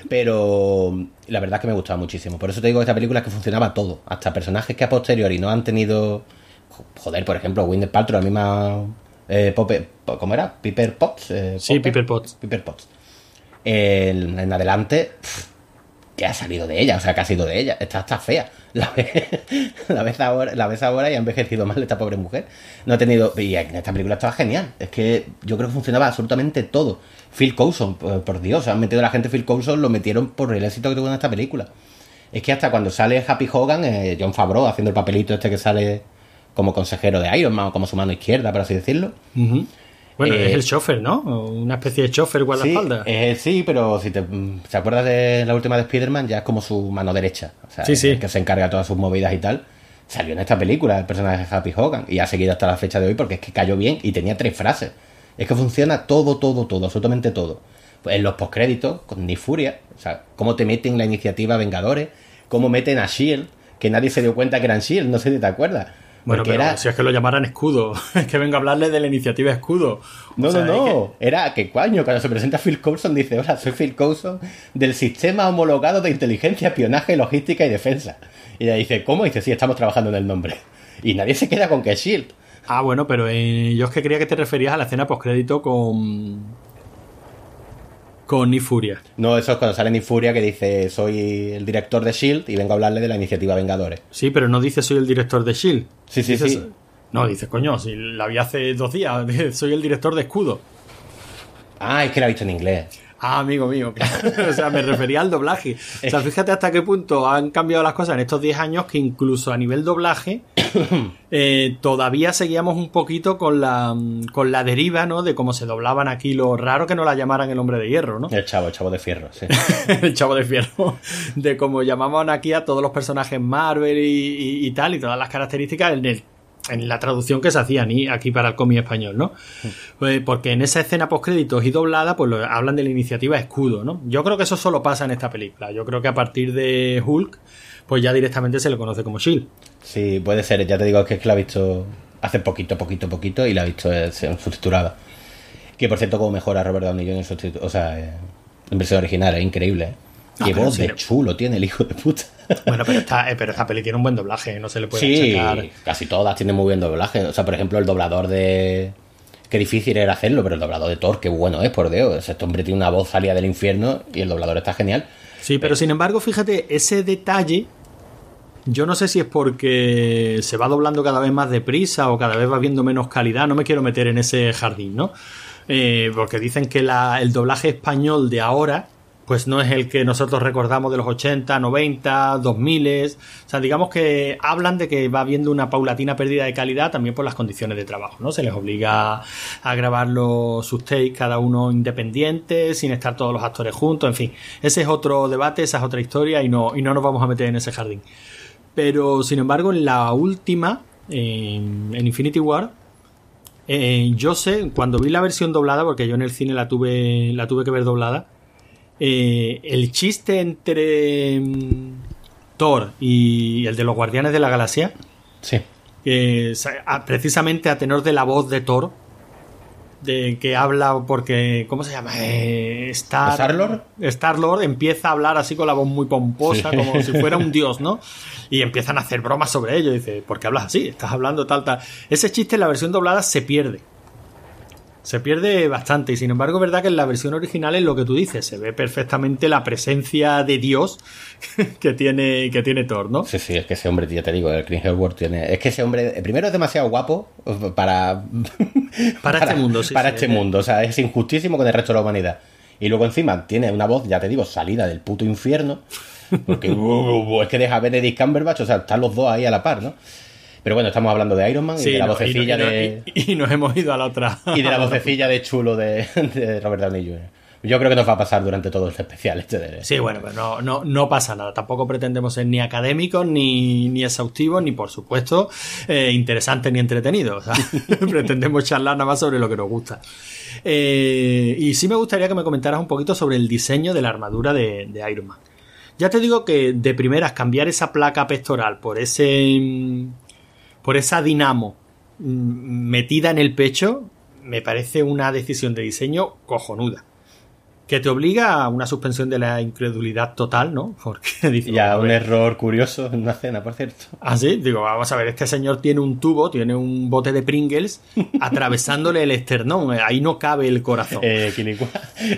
Pero la verdad es que me gustaba muchísimo. Por eso te digo que esta película es que funcionaba todo. Hasta personajes que a posteriori no han tenido... Joder, por ejemplo, Winnet Paltrow, la misma... Eh, Pope- ¿Cómo era? Piper Potts. eh, Sí. Piper Potts. Piper Potts. En, en adelante, pff, que ha salido de ella, o sea, que ha sido de ella. Está hasta fea. La ves, la ves ahora, y ha envejecido mal esta pobre mujer. No ha tenido. Y en esta película estaba genial. Es que yo creo que funcionaba absolutamente todo. Phil Coulson, por, por Dios, han metido a la gente Phil Coulson, lo metieron por el éxito que tuvo en esta película. Es que hasta cuando sale Happy Hogan, eh, John Favreau haciendo el papelito este que sale como consejero de Iron Man o como su mano izquierda, por así decirlo. Ujú. Bueno, Eh, es el chofer, ¿no? Una especie de chofer Sí, guardaespaldas. eh, sí, pero si te, te acuerdas de la última de Spider-Man, ya es como su mano derecha. O sea, Sí, sí. que se encarga de todas sus movidas y tal. Salió en esta película el personaje de Happy Hogan y ha seguido hasta la fecha de hoy porque es que cayó bien y tenía tres frases. Es que funciona todo, todo, todo, absolutamente todo. Pues en los postcréditos, con Nick Furia, o sea, cómo te meten la iniciativa Vengadores, cómo meten a Shield, que nadie se dio cuenta que eran Shield, no sé si te acuerdas. Bueno, pero era, si es que lo llamaran escudo, es que vengo a hablarle de la iniciativa escudo. O No, sea, no, no. Era que coño, cuando se presenta Phil Coulson dice, hola, soy Phil Coulson del sistema homologado de inteligencia, espionaje, logística y defensa. Y ella dice, ¿cómo? Y dice, sí, estamos trabajando en el nombre. Y nadie se queda con que es Shield. Ah, bueno, pero eh, yo es que creía que te referías a la escena postcrédito con. Con Nifuria. No, eso es cuando sale Nick Furia que dice, soy el director de Shield y vengo a hablarle de la iniciativa Vengadores. Sí, pero no dice soy el director de Shield. Sí, sí, Dices- sí. No, dice, coño, si la vi hace dos días, soy el director de escudo. Ah, es que la he visto en inglés. Ah, amigo mío, claro. o sea, me refería al doblaje. O sea, fíjate hasta qué punto han cambiado las cosas en estos 10 años que incluso a nivel doblaje eh, todavía seguíamos un poquito con la, con la deriva, ¿no? De cómo se doblaban aquí lo raro que no la llamaran el hombre de hierro, ¿no? El chavo, el chavo de fierro, sí. el chavo de fierro. De cómo llamaban aquí a todos los personajes Marvel y, y- y tal, y todas las características en, el- en la traducción que se hacían y aquí para el cómic español, ¿no? Pues porque en esa escena postcréditos y doblada, pues lo- hablan de la iniciativa Escudo, ¿no? Yo creo que eso solo pasa en esta película. Yo creo que a partir de Hulk, pues ya directamente se le conoce como Shield. Sí, puede ser. Ya te digo que es que la he visto hace poquito, poquito, poquito y la he visto eh, subtitulada. Que por cierto, como mejora Robert Downey Jr. en subtitu- o sea, eh, en versión original, es increíble. ¿eh? Ah, Qué voz sí. de chulo tiene el hijo de puta. Bueno, pero esta, eh, pero esta peli tiene un buen doblaje, no se le puede sí, achacar. casi todas tienen muy buen doblaje. O sea, por ejemplo, el doblador de. Qué difícil era hacerlo, pero el doblador de Thor, qué bueno es, por Dios. Este hombre tiene una voz salida del infierno y el doblador está genial. Sí, pero sin embargo, fíjate, ese detalle, yo no sé si es porque se va doblando cada vez más deprisa o cada vez va viendo menos calidad, no me quiero meter en ese jardín, ¿no? Eh, porque dicen que la- el doblaje español de ahora, pues no es el que nosotros recordamos de los 80, 90, 2000. O sea, digamos que hablan de que va habiendo una paulatina pérdida de calidad también por las condiciones de trabajo, ¿no? Se les obliga a grabar los, takes cada uno independiente, sin estar todos los actores juntos, en fin. Ese es otro debate, esa es otra historia y no, y no nos vamos a meter en ese jardín. Pero, sin embargo, en la última, en, en Infinity War, eh, yo sé, cuando vi la versión doblada, porque yo en el cine la tuve, la tuve que ver doblada, eh, el chiste entre mm, Thor y el de los Guardianes de la Galaxia, Sí. a- precisamente a tenor de la voz de Thor, de que habla porque ¿cómo se llama? Eh, Star ¿Star-Lord? Star-Lord empieza a hablar así con la voz muy pomposa, Sí. como si fuera un dios, ¿no? Y empiezan a hacer bromas sobre ello. Dice, ¿por qué hablas así? Estás hablando tal, tal. Ese chiste en la versión doblada se pierde. Se pierde bastante. Y sin embargo, es verdad que en la versión original es lo que tú dices. Se ve perfectamente la presencia de Dios que tiene, que tiene Thor, ¿no? Sí, sí, es que ese hombre, ya te digo, el Chris Hemsworth tiene... Es que ese hombre, primero es demasiado guapo para... Para este mundo, sí, Para sí. este mundo, o sea, es injustísimo con el resto de la humanidad. Y luego encima tiene una voz, ya te digo, salida del puto infierno. Porque uh, es que deja a Benedict Cumberbatch, o sea, están los dos ahí a la par, ¿no? Pero bueno, estamos hablando de Iron Man y de la no, vocecilla y, no- de... y- y nos hemos ido a la otra. Y de la vocecilla de chulo de, de Robert Downey Jr. Yo creo que nos va a pasar durante todo este especial este de... Sí, bueno, pero no, no, no pasa nada. Tampoco pretendemos ser ni académicos, ni, ni exhaustivos, ni por supuesto eh, interesantes ni entretenidos. O sea, pretendemos charlar nada más sobre lo que nos gusta. Eh, y sí me gustaría que me comentaras un poquito sobre el diseño de la armadura de, de Iron Man. Ya te digo que de primeras cambiar esa placa pectoral por ese por esa dinamo metida en el pecho me parece una decisión de diseño cojonuda que te obliga a una suspensión de la incredulidad total, ¿no? Porque dice, "Vamos a un ver". error curioso en una cena, por cierto. Ah, sí, digo, vamos a ver, este señor tiene un tubo, tiene un bote de Pringles atravesándole el esternón, eh, ahí no cabe el corazón. Eh,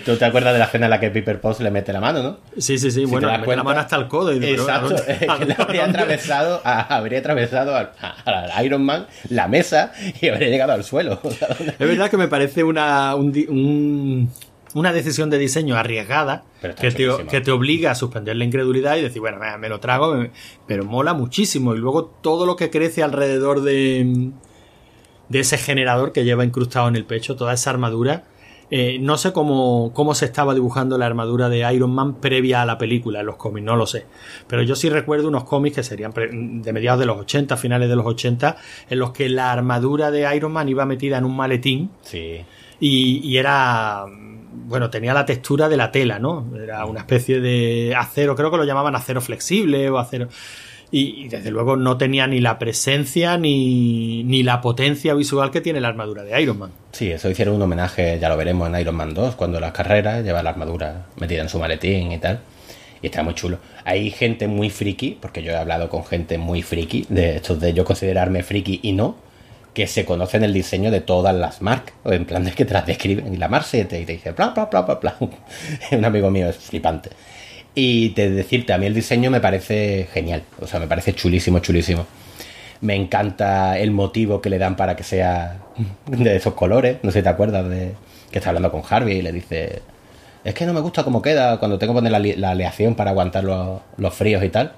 ¿Tú te acuerdas de la cena en la que Piper Potts le mete la mano, no? sí, sí, sí, Si bueno, le mete la mano hasta el codo. Y digo, pero, ¿a Exacto, dónde- a habría atravesado, a- habría atravesado al, al Iron Man la mesa y habría llegado al suelo. O sea, ¿dónde- Es verdad que me parece una, un- una decisión de diseño arriesgada que te, chulísima. que te obliga a suspender la incredulidad y decir, bueno, me lo trago, me- pero mola muchísimo. Y luego todo lo que crece alrededor de, de ese generador que lleva incrustado en el pecho, toda esa armadura. eh, no sé cómo, cómo se estaba dibujando la armadura de Iron Man previa a la película, en los cómics, no lo sé. Pero yo sí recuerdo unos cómics que serían de mediados de los 80, finales de los 80, en los que la armadura de Iron Man iba metida en un maletín Sí. y, y era bueno tenía la textura de la tela no era una especie de acero creo que lo llamaban acero flexible o acero y, y desde luego no tenía ni la presencia ni, ni la potencia visual que tiene la armadura de Iron Man Sí, eso hicieron un homenaje, ya lo veremos en Iron Man 2, cuando las carreras lleva la armadura metida en su maletín y tal. Y está muy chulo. Hay gente muy friki, porque yo he hablado con gente muy friki, de estos de yo considerarme friki y no, que se conocen el diseño de todas las marcas, o en plan de que te las describen. Y la Mar 7 y te dice bla, bla, bla, bla, bla. Un amigo mío es flipante. Y te decirte, a mí el diseño me parece genial, o sea, me parece chulísimo, chulísimo. Me encanta el motivo que le dan para que sea de esos colores. No sé si te acuerdas de que está hablando con Harvey y le dice: Es que no me gusta cómo queda cuando tengo que poner la, aleación para aguantar los fríos y tal.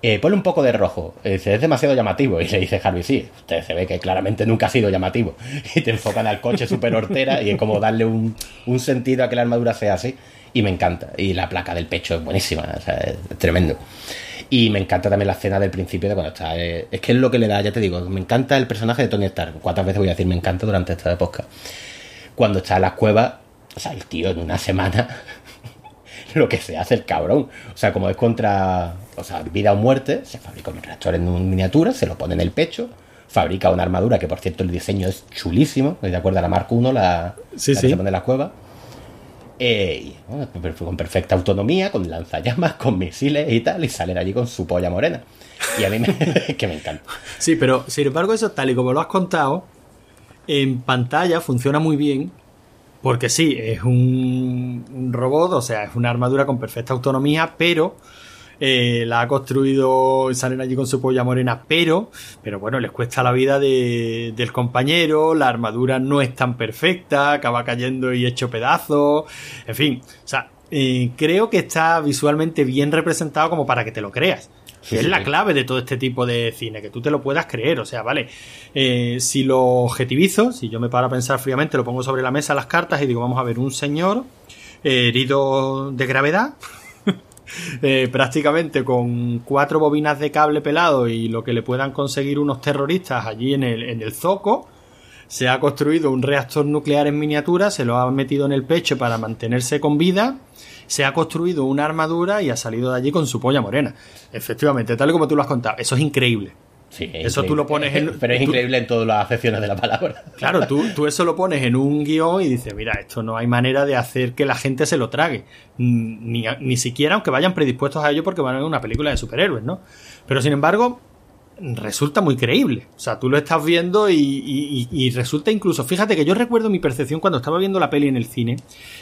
Eh, ponle un poco de rojo. Y dice, es demasiado llamativo. Y le dice Harvey, sí, usted se ve que claramente nunca ha sido llamativo. Y te enfocan al coche súper hortera y es como darle un, un sentido a que la armadura sea así. Y me encanta. Y la placa del pecho es buenísima, o sea, es tremendo. Y me encanta también la escena del principio de cuando está. eh, es que es lo que le da, ya te digo, me encanta el personaje de Tony Stark. ¿Cuántas veces voy a decir me encanta durante esta época? Cuando está en las cuevas, o sea, el tío en una semana lo que se hace el cabrón. O sea, como es contra o sea, vida o muerte, se fabrica un reactor en miniatura, se lo pone en el pecho, fabrica una armadura que por cierto el diseño es chulísimo, ¿de acuerdo a la Mark I, la, Sí, la sí. que se pone en la cueva. Eh, y, bueno, per- con perfecta autonomía, con lanzallamas, con misiles y tal, y salen allí con su polla morena. Y a mí me, que me encanta. sí pero sin embargo eso tal y como lo has contado en pantalla funciona muy bien porque sí, es un, un robot, o sea, es una armadura con perfecta autonomía, pero eh, la ha construido, salen allí con su polla morena, pero, pero bueno, les cuesta la vida de- del compañero, la armadura no es tan perfecta, acaba cayendo y hecho pedazos, en fin, o sea, eh, creo que está visualmente bien representado como para que te lo creas. Sí, es sí, la sí. clave de todo este tipo de cine, que tú te lo puedas creer. O sea, vale, eh, si lo objetivizo, si yo me paro a pensar fríamente, lo pongo sobre la mesa las cartas y digo, vamos a ver, un señor eh, herido de gravedad, eh, prácticamente con cuatro bobinas de cable pelado y lo que le puedan conseguir unos terroristas allí en el, en el zoco. Se ha construido un reactor nuclear en miniatura, se lo ha metido en el pecho para mantenerse con vida, se ha construido una armadura y ha salido de allí con su polla morena. Efectivamente, tal como tú lo has contado, eso es increíble. Sí, es Eso tú lo pones en- Pero es tú- increíble en todas las acepciones de la palabra. Claro, tú, tú eso lo pones en un guion y dices, mira, esto no hay manera de hacer que la gente se lo trague. Ni, ni siquiera aunque vayan predispuestos a ello porque van a ver una película de superhéroes, ¿no? Pero sin embargo, resulta muy creíble. O sea, tú lo estás viendo y- y resulta incluso, fíjate que yo recuerdo mi percepción cuando estaba viendo la peli en el cine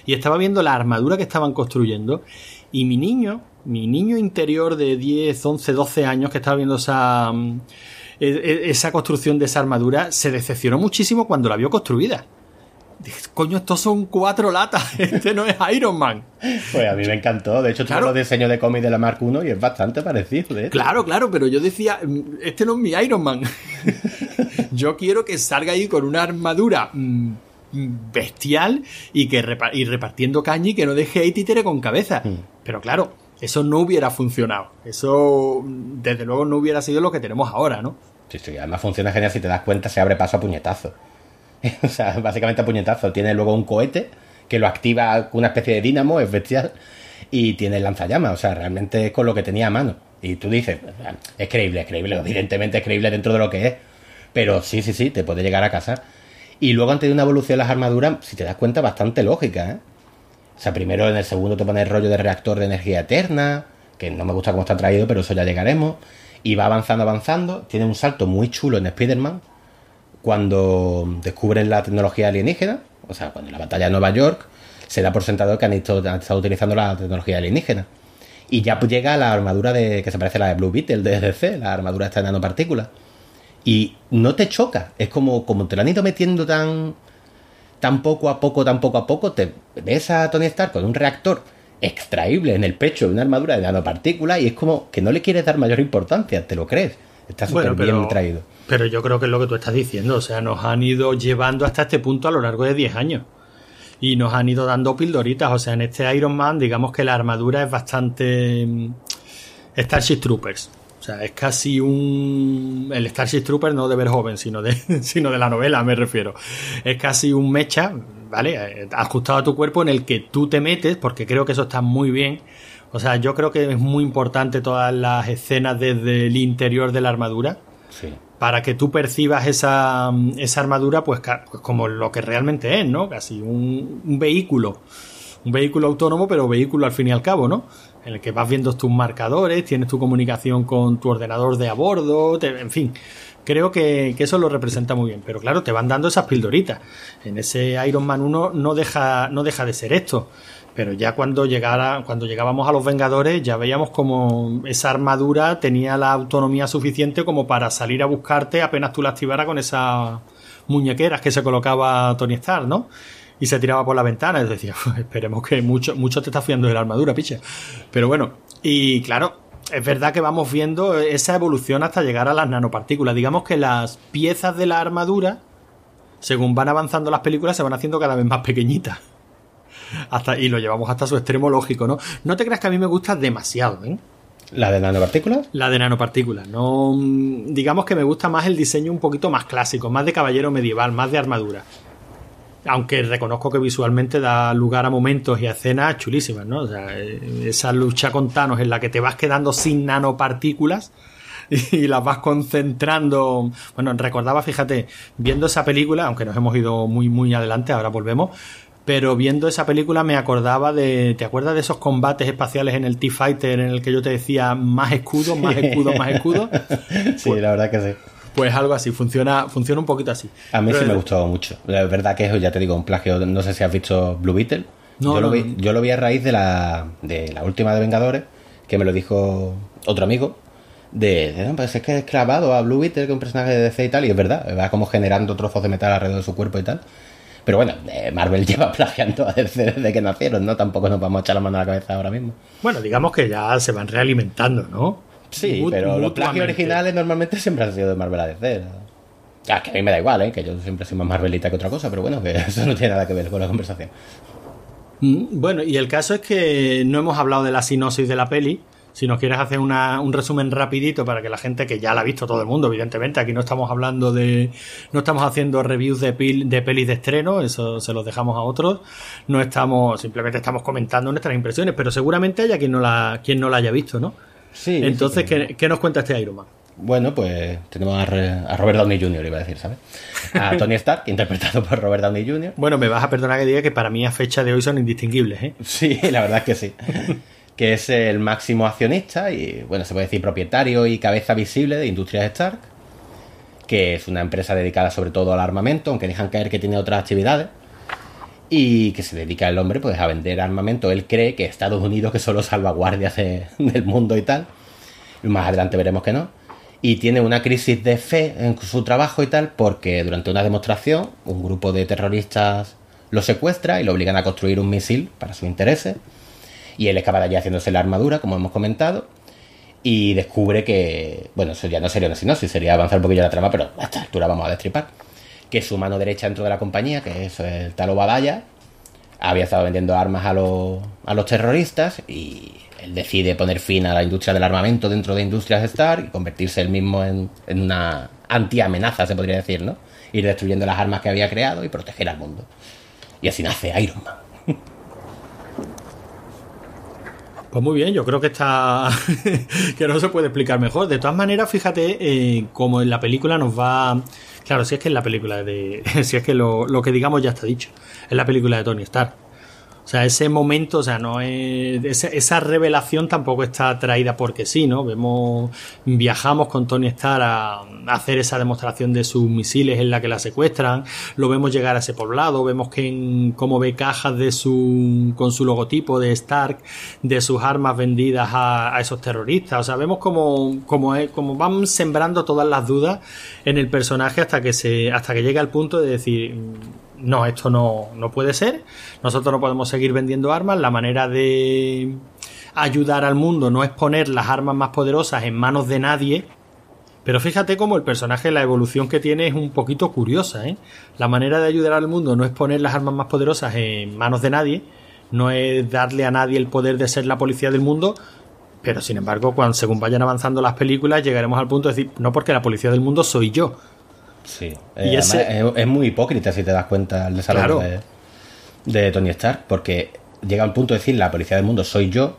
y estaba viendo la armadura que estaban construyendo y mi niño, mi niño interior de 10, 11, 12 años que estaba viendo esa, mm, e- e- esa construcción de esa armadura se decepcionó muchísimo cuando la vio construida. Dije, coño, estos son cuatro latas, este no es Iron Man. Pues a mí me encantó. De hecho, Claro. los diseños de cómic de la Mark I y es bastante parecido. de. Claro, claro, pero yo decía, mm, este no es mi Iron Man. yo quiero que salga ahí con una armadura mm, bestial y que repa- y repartiendo caña y que no deje ahí títere con cabeza. Pero claro, eso no hubiera funcionado. Eso, desde luego, no hubiera sido lo que tenemos ahora, ¿no? Sí, sí, además funciona genial si te das cuenta, se abre paso a puñetazo. o sea, básicamente a puñetazo. Tiene luego un cohete que lo activa con una especie de dínamo, es bestial, y tiene el lanzallamas. O sea, realmente es con lo que tenía a mano. Y tú dices, es creíble, es creíble, evidentemente es creíble dentro de lo que es. Pero sí, sí, sí, te puede llegar a casar. Y luego han tenido una evolución las armaduras, si te das cuenta, bastante lógica, ¿eh? O sea, primero en el segundo te pone el rollo de reactor de energía eterna, que no me gusta cómo está traído, pero eso ya llegaremos. Y va avanzando, avanzando. Tiene un salto muy chulo en Spider-Man cuando descubren la tecnología alienígena. O sea, cuando la batalla de Nueva York se da por sentado que han, estado- utilizando la tecnología alienígena. Y ya llega la armadura de que se parece a la de Blue Beetle de DC, la armadura esta de nanopartículas. Y no te choca. Es como, como te lo han ido metiendo tan, tan poco a poco, tan poco a poco, te ves a Tony Stark con un reactor extraíble en el pecho de una armadura de nanopartículas y es como que no le quieres dar mayor importancia, te lo crees. Está súper Bueno, bien traído. Pero yo creo que es lo que tú estás diciendo. O sea, nos han ido llevando hasta este punto a lo largo de 10 años. Y nos han ido dando pildoritas. O sea, en este Iron Man, digamos que la armadura es bastante. mm, Starship Troopers. O sea, es casi un. El Starship Trooper no de Verhoeven, sino de, sino de la novela, me refiero. Es casi un mecha, ¿vale? Eh, Ajustado a tu cuerpo en el que tú te metes, porque creo que eso está muy bien. O sea, yo creo que es muy importante todas las escenas desde el interior de la armadura Sí. para que tú percibas esa, esa armadura pues, pues como lo que realmente es, ¿no? Casi un, un vehículo. Un vehículo autónomo, pero vehículo al fin y al cabo, ¿no? En el que vas viendo tus marcadores, tienes tu comunicación con tu ordenador de a bordo, en fin. Creo que, que eso lo representa muy bien. Pero claro, te van dando esas pildoritas. En ese Iron Man 1 no deja, no deja de ser esto. Pero ya cuando llegara, cuando llegábamos a los Vengadores, ya veíamos como esa armadura tenía la autonomía suficiente como para salir a buscarte apenas tú la activaras con esas muñequeras que se colocaba Tony Stark, ¿no? Y se tiraba por la ventana. Y decía, "Pues esperemos que mucho, mucho te está fiando de la armadura, picha. Pero bueno, y claro, es verdad que vamos viendo esa evolución hasta llegar a las nanopartículas. Digamos que las piezas de la armadura, según van avanzando las películas, se van haciendo cada vez más pequeñitas. Hasta, y lo llevamos hasta su extremo lógico, ¿no? No te creas que a mí me gusta demasiado, ¿eh? ¿La de nanopartículas? La de nanopartículas. No, mm, digamos que me gusta más el diseño un poquito más clásico, más de caballero medieval, más de armadura. Aunque reconozco que visualmente da lugar a momentos y a escenas chulísimas, ¿no? O sea, esa lucha con Thanos en la que te vas quedando sin nanopartículas y las vas concentrando. Bueno, recordaba, fíjate, viendo esa película, aunque nos hemos ido muy, muy adelante, ahora volvemos. Pero viendo esa película me acordaba de. ¿Te acuerdas de esos combates espaciales en el T-Fighter en el que yo te decía más escudos, más escudos, más escudos? Sí, la verdad que sí. Pues algo así, funciona, funciona un poquito así. A mí Pero sí me gustó mucho. La verdad que eso, ya te digo, un plagio. No sé si has visto Blue Beetle. No, yo, lo vi, no. yo lo vi a raíz de la, de la última de Vengadores, que me lo dijo otro amigo. De, de, no, pues es que es clavado a Blue Beetle, que es un personaje de DC y tal, y es verdad, va como generando trozos de metal alrededor de su cuerpo y tal. Pero bueno, eh, Marvel lleva plagiando a DC desde que nacieron, ¿no? Tampoco nos vamos a echar la mano a la cabeza ahora mismo. Bueno, digamos que ya se van realimentando, ¿no? Sí, Mut- pero los plagios originales normalmente siempre han sido de Marvel a DC. Ya, que a mí me da igual, ¿eh? Que yo siempre soy más Marvelita que otra cosa, pero bueno, que eso no tiene nada que ver con la conversación. Mm, Bueno, y el caso es que no hemos hablado de la sinopsis de la peli. Si nos quieres hacer una- un resumen rapidito para que la gente que ya la ha visto todo el mundo, evidentemente, aquí no estamos hablando de, no estamos haciendo reviews de, pil- de pelis de estreno, eso se los dejamos a otros. No estamos, simplemente estamos comentando nuestras impresiones, pero seguramente haya quien no la, quien no la haya visto, ¿no? Sí. Entonces, sí ¿qué, qué nos cuenta este Iron Man? Bueno, pues tenemos a, Re- a Robert Downey Jr., iba a decir, ¿sabes? A Tony Stark, interpretado por Robert Downey Jr. Bueno, me vas a perdonar que diga que para mí a fecha de hoy son indistinguibles, ¿eh? Sí, la verdad es que sí. que es el máximo accionista y, bueno, se puede decir propietario y cabeza visible de Industrias Stark, que es una empresa dedicada sobre todo al armamento, aunque dejan caer que tiene otras actividades, y que se dedica el hombre pues a vender armamento. Él cree que Estados Unidos que solo salvaguardias de- del mundo y tal, más adelante veremos que no. Y tiene una crisis de fe en su trabajo y tal, porque durante una demostración un grupo de terroristas lo secuestra y lo obligan a construir un misil para sus intereses. Y él acaba de allí haciéndose la armadura, como hemos comentado. Y descubre que, bueno, eso ya no sería una sinopsis, sería avanzar un poquillo la trama, pero a esta altura vamos a destripar. Que su mano derecha dentro de la compañía, que es el tal Obadaya, había estado vendiendo armas a, los- a los terroristas y él decide poner fin a la industria del armamento dentro de Industrias Stark y convertirse él mismo en, en una anti-amenaza, se podría decir, ¿no? Ir destruyendo las armas que había creado y proteger al mundo. Y así nace Iron Man. Pues muy bien, yo creo que está. que no se puede explicar mejor. De todas maneras, fíjate eh, como en la película nos va. Claro, si es que en la película de. si es que lo, lo que digamos ya está dicho. Es la película de Tony Stark. O sea, ese momento, o sea, no es. Esa, revelación tampoco está traída porque sí, ¿no? Vemos. Viajamos con Tony Stark a, hacer esa demostración de sus misiles en la que la secuestran. Lo vemos llegar a ese poblado. Vemos que en, cómo ve cajas de su. con su logotipo de Stark, de sus armas vendidas a, a esos terroristas. O sea, vemos como, como, es- como van sembrando todas las dudas en el personaje hasta que se. hasta que llega al punto de decir no, esto no, no puede ser. Nosotros no podemos seguir vendiendo armas. La manera de ayudar al mundo no es poner las armas más poderosas en manos de nadie. Pero fíjate cómo el personaje, la evolución que tiene es un poquito curiosa. ¿eh? La manera de ayudar al mundo no es poner las armas más poderosas en manos de nadie. No es darle a nadie el poder de ser la policía del mundo. Pero sin embargo, cuando, según vayan avanzando las películas, llegaremos al punto de decir, no porque la policía del mundo soy yo. Sí. Y Eh, ese- es, es muy hipócrita si te das cuenta el desarrollo Claro. de, de Tony Stark, porque llega al punto de decir la policía del mundo soy yo,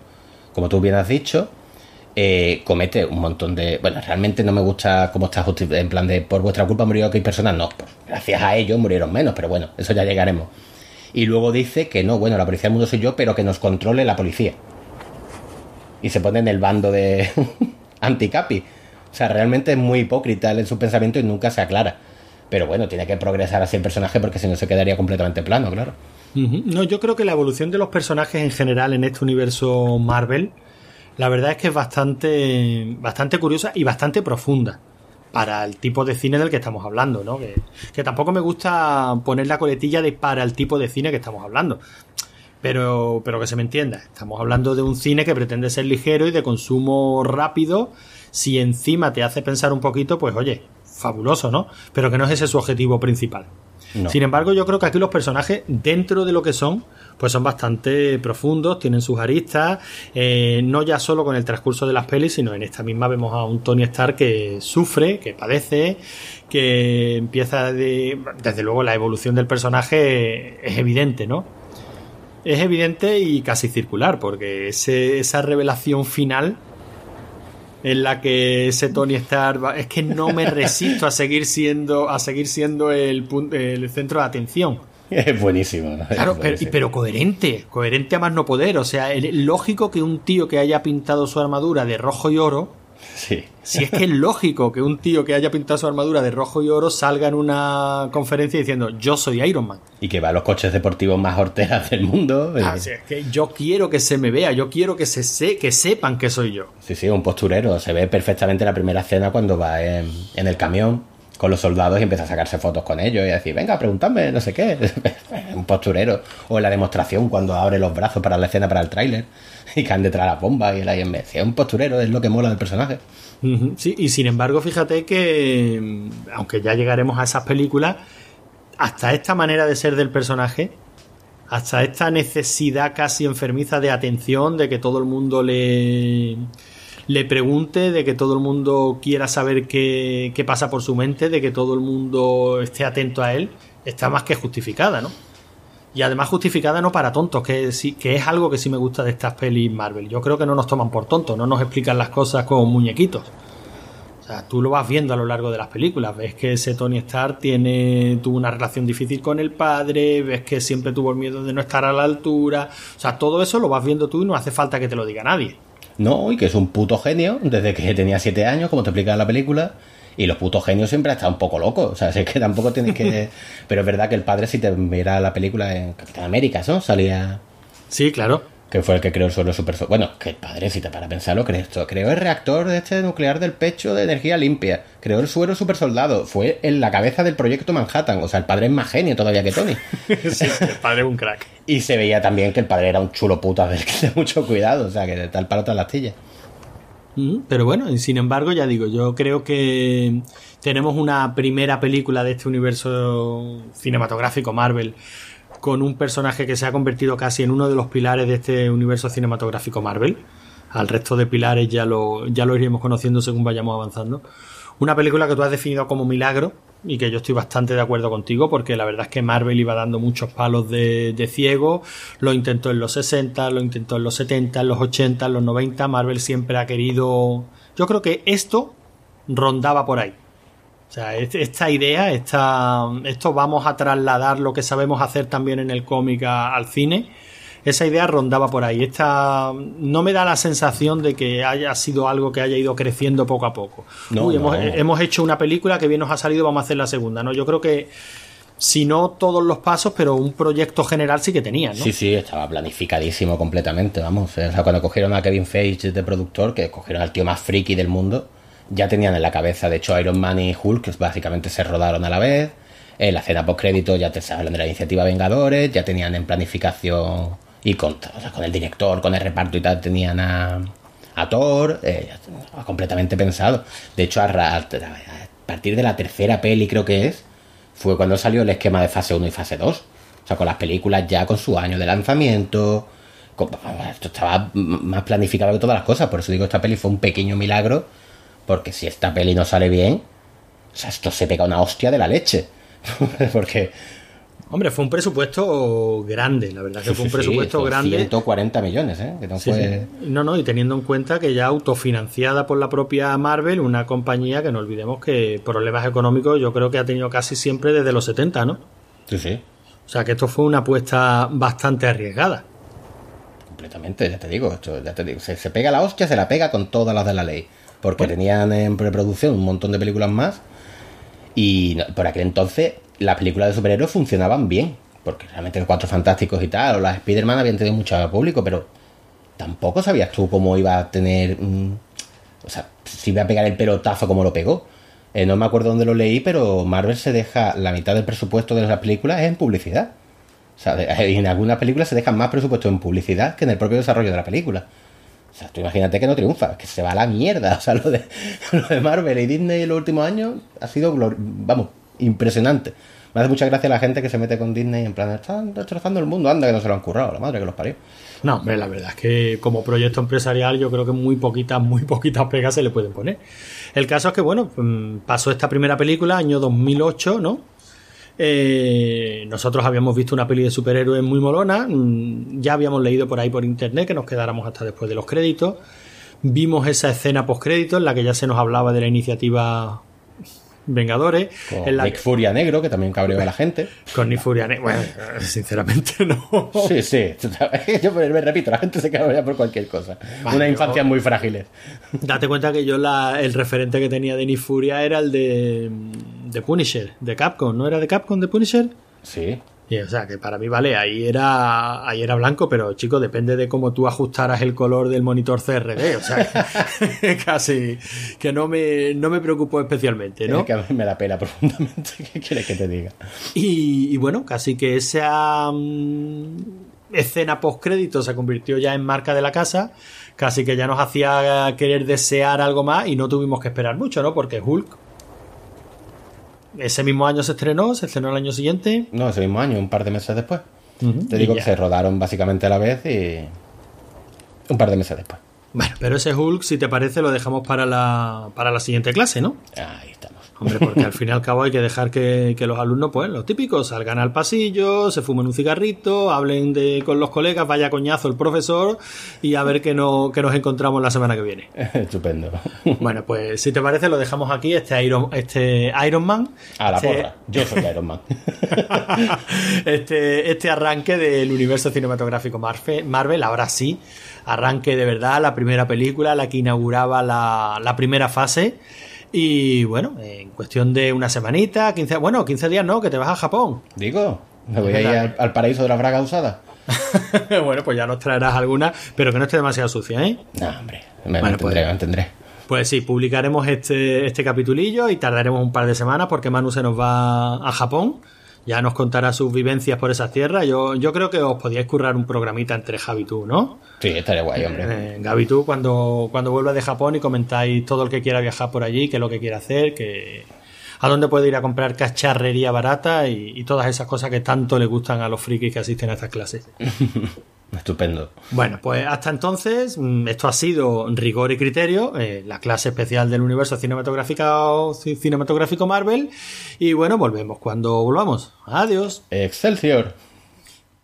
como tú bien has dicho, eh, comete un montón de... Bueno, realmente no me gusta cómo está justi- en plan de por vuestra culpa murió que hay personas, no, pues, gracias a ellos murieron menos, pero bueno, eso ya llegaremos. Y luego dice que no, bueno, la policía del mundo soy yo, pero que nos controle la policía. Y se pone en el bando de anticapi. O sea, realmente es muy hipócrita en su pensamiento y nunca se aclara. Pero bueno, tiene que progresar así el personaje porque si no se quedaría completamente plano, claro. No, yo creo que la evolución de los personajes en general en este universo Marvel, la verdad es que es bastante, bastante curiosa y bastante profunda para el tipo de cine del que estamos hablando, ¿no? Que tampoco me gusta poner la coletilla de para el tipo de cine que estamos hablando. Pero, pero que se me entienda, estamos hablando de un cine que pretende ser ligero y de consumo rápido. Si encima te hace pensar un poquito, pues oye, fabuloso, ¿no? Pero que no es ese su objetivo principal. No. Sin embargo, yo creo que aquí los personajes, dentro de lo que son, pues son bastante profundos, tienen sus aristas, eh, no ya solo con el transcurso de las pelis, sino en esta misma vemos a un Tony Stark que sufre, que padece, que empieza de... Desde luego la evolución del personaje es evidente, ¿no? Es evidente y casi circular, porque ese- esa revelación final en la que ese Tony Stark va- es que no me resisto a seguir siendo a seguir siendo el punto, el centro de atención Es buenísimo. ¿no? Es claro pero, buenísimo. pero coherente coherente a más no poder o sea el- lógico que un tío que haya pintado su armadura de rojo y oro Sí. si es que es lógico que un tío que haya pintado su armadura de rojo y oro salga en una conferencia diciendo yo soy Iron Man Y que va a los coches deportivos más horteras del mundo. Ah, y- sí, es que yo quiero que se me vea yo quiero que se se- que sepan que soy yo Sí, sí, un posturero. Se ve perfectamente la primera escena cuando va en, en el camión con los soldados y empieza a sacarse fotos con ellos y a decir, venga, preguntadme, no sé qué. un posturero. O en la demostración cuando abre los brazos para la escena para el tráiler y caen detrás de la bomba y el vez. Es un posturero, es lo que mola del personaje. Sí, y sin embargo, fíjate que, aunque ya llegaremos a esas películas, hasta esta manera de ser del personaje, hasta esta necesidad casi enfermiza de atención, de que todo el mundo le, le pregunte, de que todo el mundo quiera saber qué, qué pasa por su mente, de que todo el mundo esté atento a él, está más que justificada, ¿no? Y además justificada no para tontos, que, sí, que es algo que sí me gusta de estas pelis Marvel. Yo creo que no nos toman por tontos, no nos explican las cosas como muñequitos. O sea, tú lo vas viendo a lo largo de las películas. Ves que ese Tony Stark tiene, tuvo una relación difícil con el padre, ves que siempre tuvo el miedo de no estar a la altura. O sea, todo eso lo vas viendo tú y no hace falta que te lo diga nadie. No, y que es un puto genio desde que tenía siete años, como te explica en la película. Y los putos genios siempre han estado un poco locos. O sea, es que tampoco tienes que. Pero es verdad que el padre, si te mira la película en Capitán América, ¿no? Salía. Sí, claro. Que fue el que creó el suelo super. Bueno, que el padre, si te para pensarlo, creó esto. Creó el reactor de este nuclear del pecho de energía limpia. Creó el suero super soldado. Fue en la cabeza del proyecto Manhattan. O sea, el padre es más genio todavía que Tony. Sí, el padre es un crack. Y se veía también que el padre era un chulo puta del que de mucho cuidado. O sea, que de tal palo tal astilla. Mm, Pero bueno, y sin embargo, ya digo, yo creo que tenemos una primera película de este universo cinematográfico Marvel con un personaje que se ha convertido casi en uno de los pilares de este universo cinematográfico Marvel. Al resto de pilares ya lo, ya lo iremos conociendo según vayamos avanzando. Una película que tú has definido como milagro y que yo estoy bastante de acuerdo contigo porque la verdad es que Marvel iba dando muchos palos de, de ciego, lo intentó en los 60, lo intentó en los 70, en los 80, en los 90, Marvel siempre ha querido... Yo creo que esto rondaba por ahí. O sea, es- esta idea, esta, esto vamos a trasladar lo que sabemos hacer también en el cómic a- al cine. Esa idea rondaba por ahí. Esta no me da la sensación de que haya sido algo que haya ido creciendo poco a poco. No, Uy, hemos, hemos hecho una película que bien nos ha salido, vamos a hacer la segunda. No, yo creo que si no todos los pasos, pero un proyecto general sí que tenían, ¿no? Sí, sí, estaba planificadísimo completamente, vamos. O sea, cuando cogieron a Kevin Feige de productor, que cogieron al tío más friki del mundo, ya tenían en la cabeza, de hecho, Iron Man y Hulk, que básicamente se rodaron a la vez. En la escena post-crédito ya te hablan de la iniciativa Vengadores, ya tenían en planificación y con, con el director, con el reparto y tal, tenían a, Thor, eh, completamente pensado. De hecho, a, partir de la tercera peli, creo que es, fue cuando salió el esquema de fase 1 y fase 2. O sea, con las películas ya con su año de lanzamiento. esto estaba más planificado que todas las cosas. Por eso digo, esta peli fue un pequeño milagro. Porque si esta peli no sale bien, o sea, esto se pega una hostia de la leche. porque. Hombre, fue un presupuesto grande, la verdad que fue un sí, sí, presupuesto son grande. 140 millones, ¿eh? Que no Sí, fue. sí. No, no, y teniendo en cuenta que ya autofinanciada por la propia Marvel, una compañía que no olvidemos que problemas económicos yo creo que ha tenido casi siempre desde los 70, ¿no? Sí, sí. O sea que esto fue una apuesta bastante arriesgada. Completamente, ya te digo, esto, ya te digo, se, se pega la hostia, se la pega con todas las de la ley. Porque tenían en preproducción un montón de películas más. Y por aquel entonces las películas de superhéroes funcionaban bien. Porque realmente los Cuatro Fantásticos y tal, o las Spider-Man habían tenido mucho público, pero tampoco sabías tú cómo iba a tener. mm, o sea, si iba a pegar el pelotazo como lo pegó. Eh, no me acuerdo dónde lo leí, pero Marvel se deja la mitad del presupuesto de las películas en publicidad. O sea, en algunas películas se dejan más presupuesto en publicidad que en el propio desarrollo de la película. O sea, tú imagínate que no triunfa, que se va a la mierda. O sea, lo de, lo de Marvel y Disney en los últimos años ha sido, vamos, impresionante. Me hace mucha gracia la gente que se mete con Disney en plan, están destrozando el mundo, anda que no se lo han currado, la madre que los parió. No, hombre, la verdad es que como proyecto empresarial yo creo que muy poquitas, muy poquitas pegas se le pueden poner. El caso es que, bueno, mm, pasó esta primera película, año 2008, ¿no? Eh, nosotros habíamos visto una peli de superhéroes muy molona, mm, ya habíamos leído por ahí por internet que nos quedáramos hasta después de los créditos. Vimos esa escena post créditos en la que ya se nos hablaba de la iniciativa Vengadores, Con en la Nick Furia Negro, que también cabreó a la gente. con Nick Fury. Bueno, sinceramente no. Sí, sí. Yo me repito, la gente se cabrea por cualquier cosa. Vale, Una yo- infancia muy frágiles. Date cuenta que yo la, el referente que tenía de Nick Furia era el de, de Punisher, de Capcom, ¿no era de Capcom de Punisher? Sí. Y, o sea, que para mí, vale, ahí era, ahí era blanco, pero chico, depende de cómo tú ajustaras el color del monitor CRD. O sea, casi que no me, no me preocupó especialmente, ¿no? Es que a mí me da pena profundamente. ¿Qué quieres que te diga? Y, y bueno, casi que esa mm, escena post-crédito se convirtió ya en marca de la casa. Casi que ya nos hacía querer desear algo más y no tuvimos que esperar mucho, ¿no? Porque Hulk ese mismo año se estrenó, se estrenó el año siguiente. No, ese mismo año, un par de meses después. Te digo que se rodaron básicamente a la vez y. Un par de meses después. Bueno, pero ese Hulk, si te parece, lo dejamos para la, para la siguiente clase, ¿no? Ahí estamos. Hombre, porque al fin y al cabo hay que dejar que, que los alumnos, pues, los típicos, salgan al pasillo, se fumen un cigarrito, hablen de, con los colegas, vaya coñazo el profesor y a ver qué, no, qué nos encontramos la semana que viene. Estupendo. Bueno, pues si te parece, lo dejamos aquí, este Iron, este Iron Man. A la este, porra. Yo soy Iron Man. este, este arranque del universo cinematográfico Marfe- Marvel, ahora sí, arranque de verdad, la primera película, la que inauguraba la, la primera fase. Y bueno, en cuestión de una semanita, 15, bueno, 15 días no, que te vas a Japón. Digo, me voy a ir al, al paraíso de la braga usada. bueno, pues ya nos traerás alguna, pero que no esté demasiado sucia, ¿eh? No, hombre. Me Bueno, mantendré, pues- me mantendré. Pues sí, publicaremos este, este capitulillo y tardaremos un par de semanas porque Manu se nos va a Japón. Ya nos contará sus vivencias por esas tierras. Yo, yo creo que os podíais currar un programita entre Javi y tú, ¿no? Sí, estaría guay, hombre. Eh, Gaby, tú cuando, cuando vuelvas de Japón y comentáis todo el que quiera viajar por allí, qué es lo que quiere hacer, que a dónde puede ir a comprar cacharrería barata y, y todas esas cosas que tanto le gustan a los frikis que asisten a estas clases. Estupendo. Bueno, pues hasta entonces, mm, esto ha sido Rigor y Criterio, eh, la clase especial del universo cinematográfico, cinematográfico Marvel. Y bueno, volvemos cuando volvamos. Adiós. Excelsior.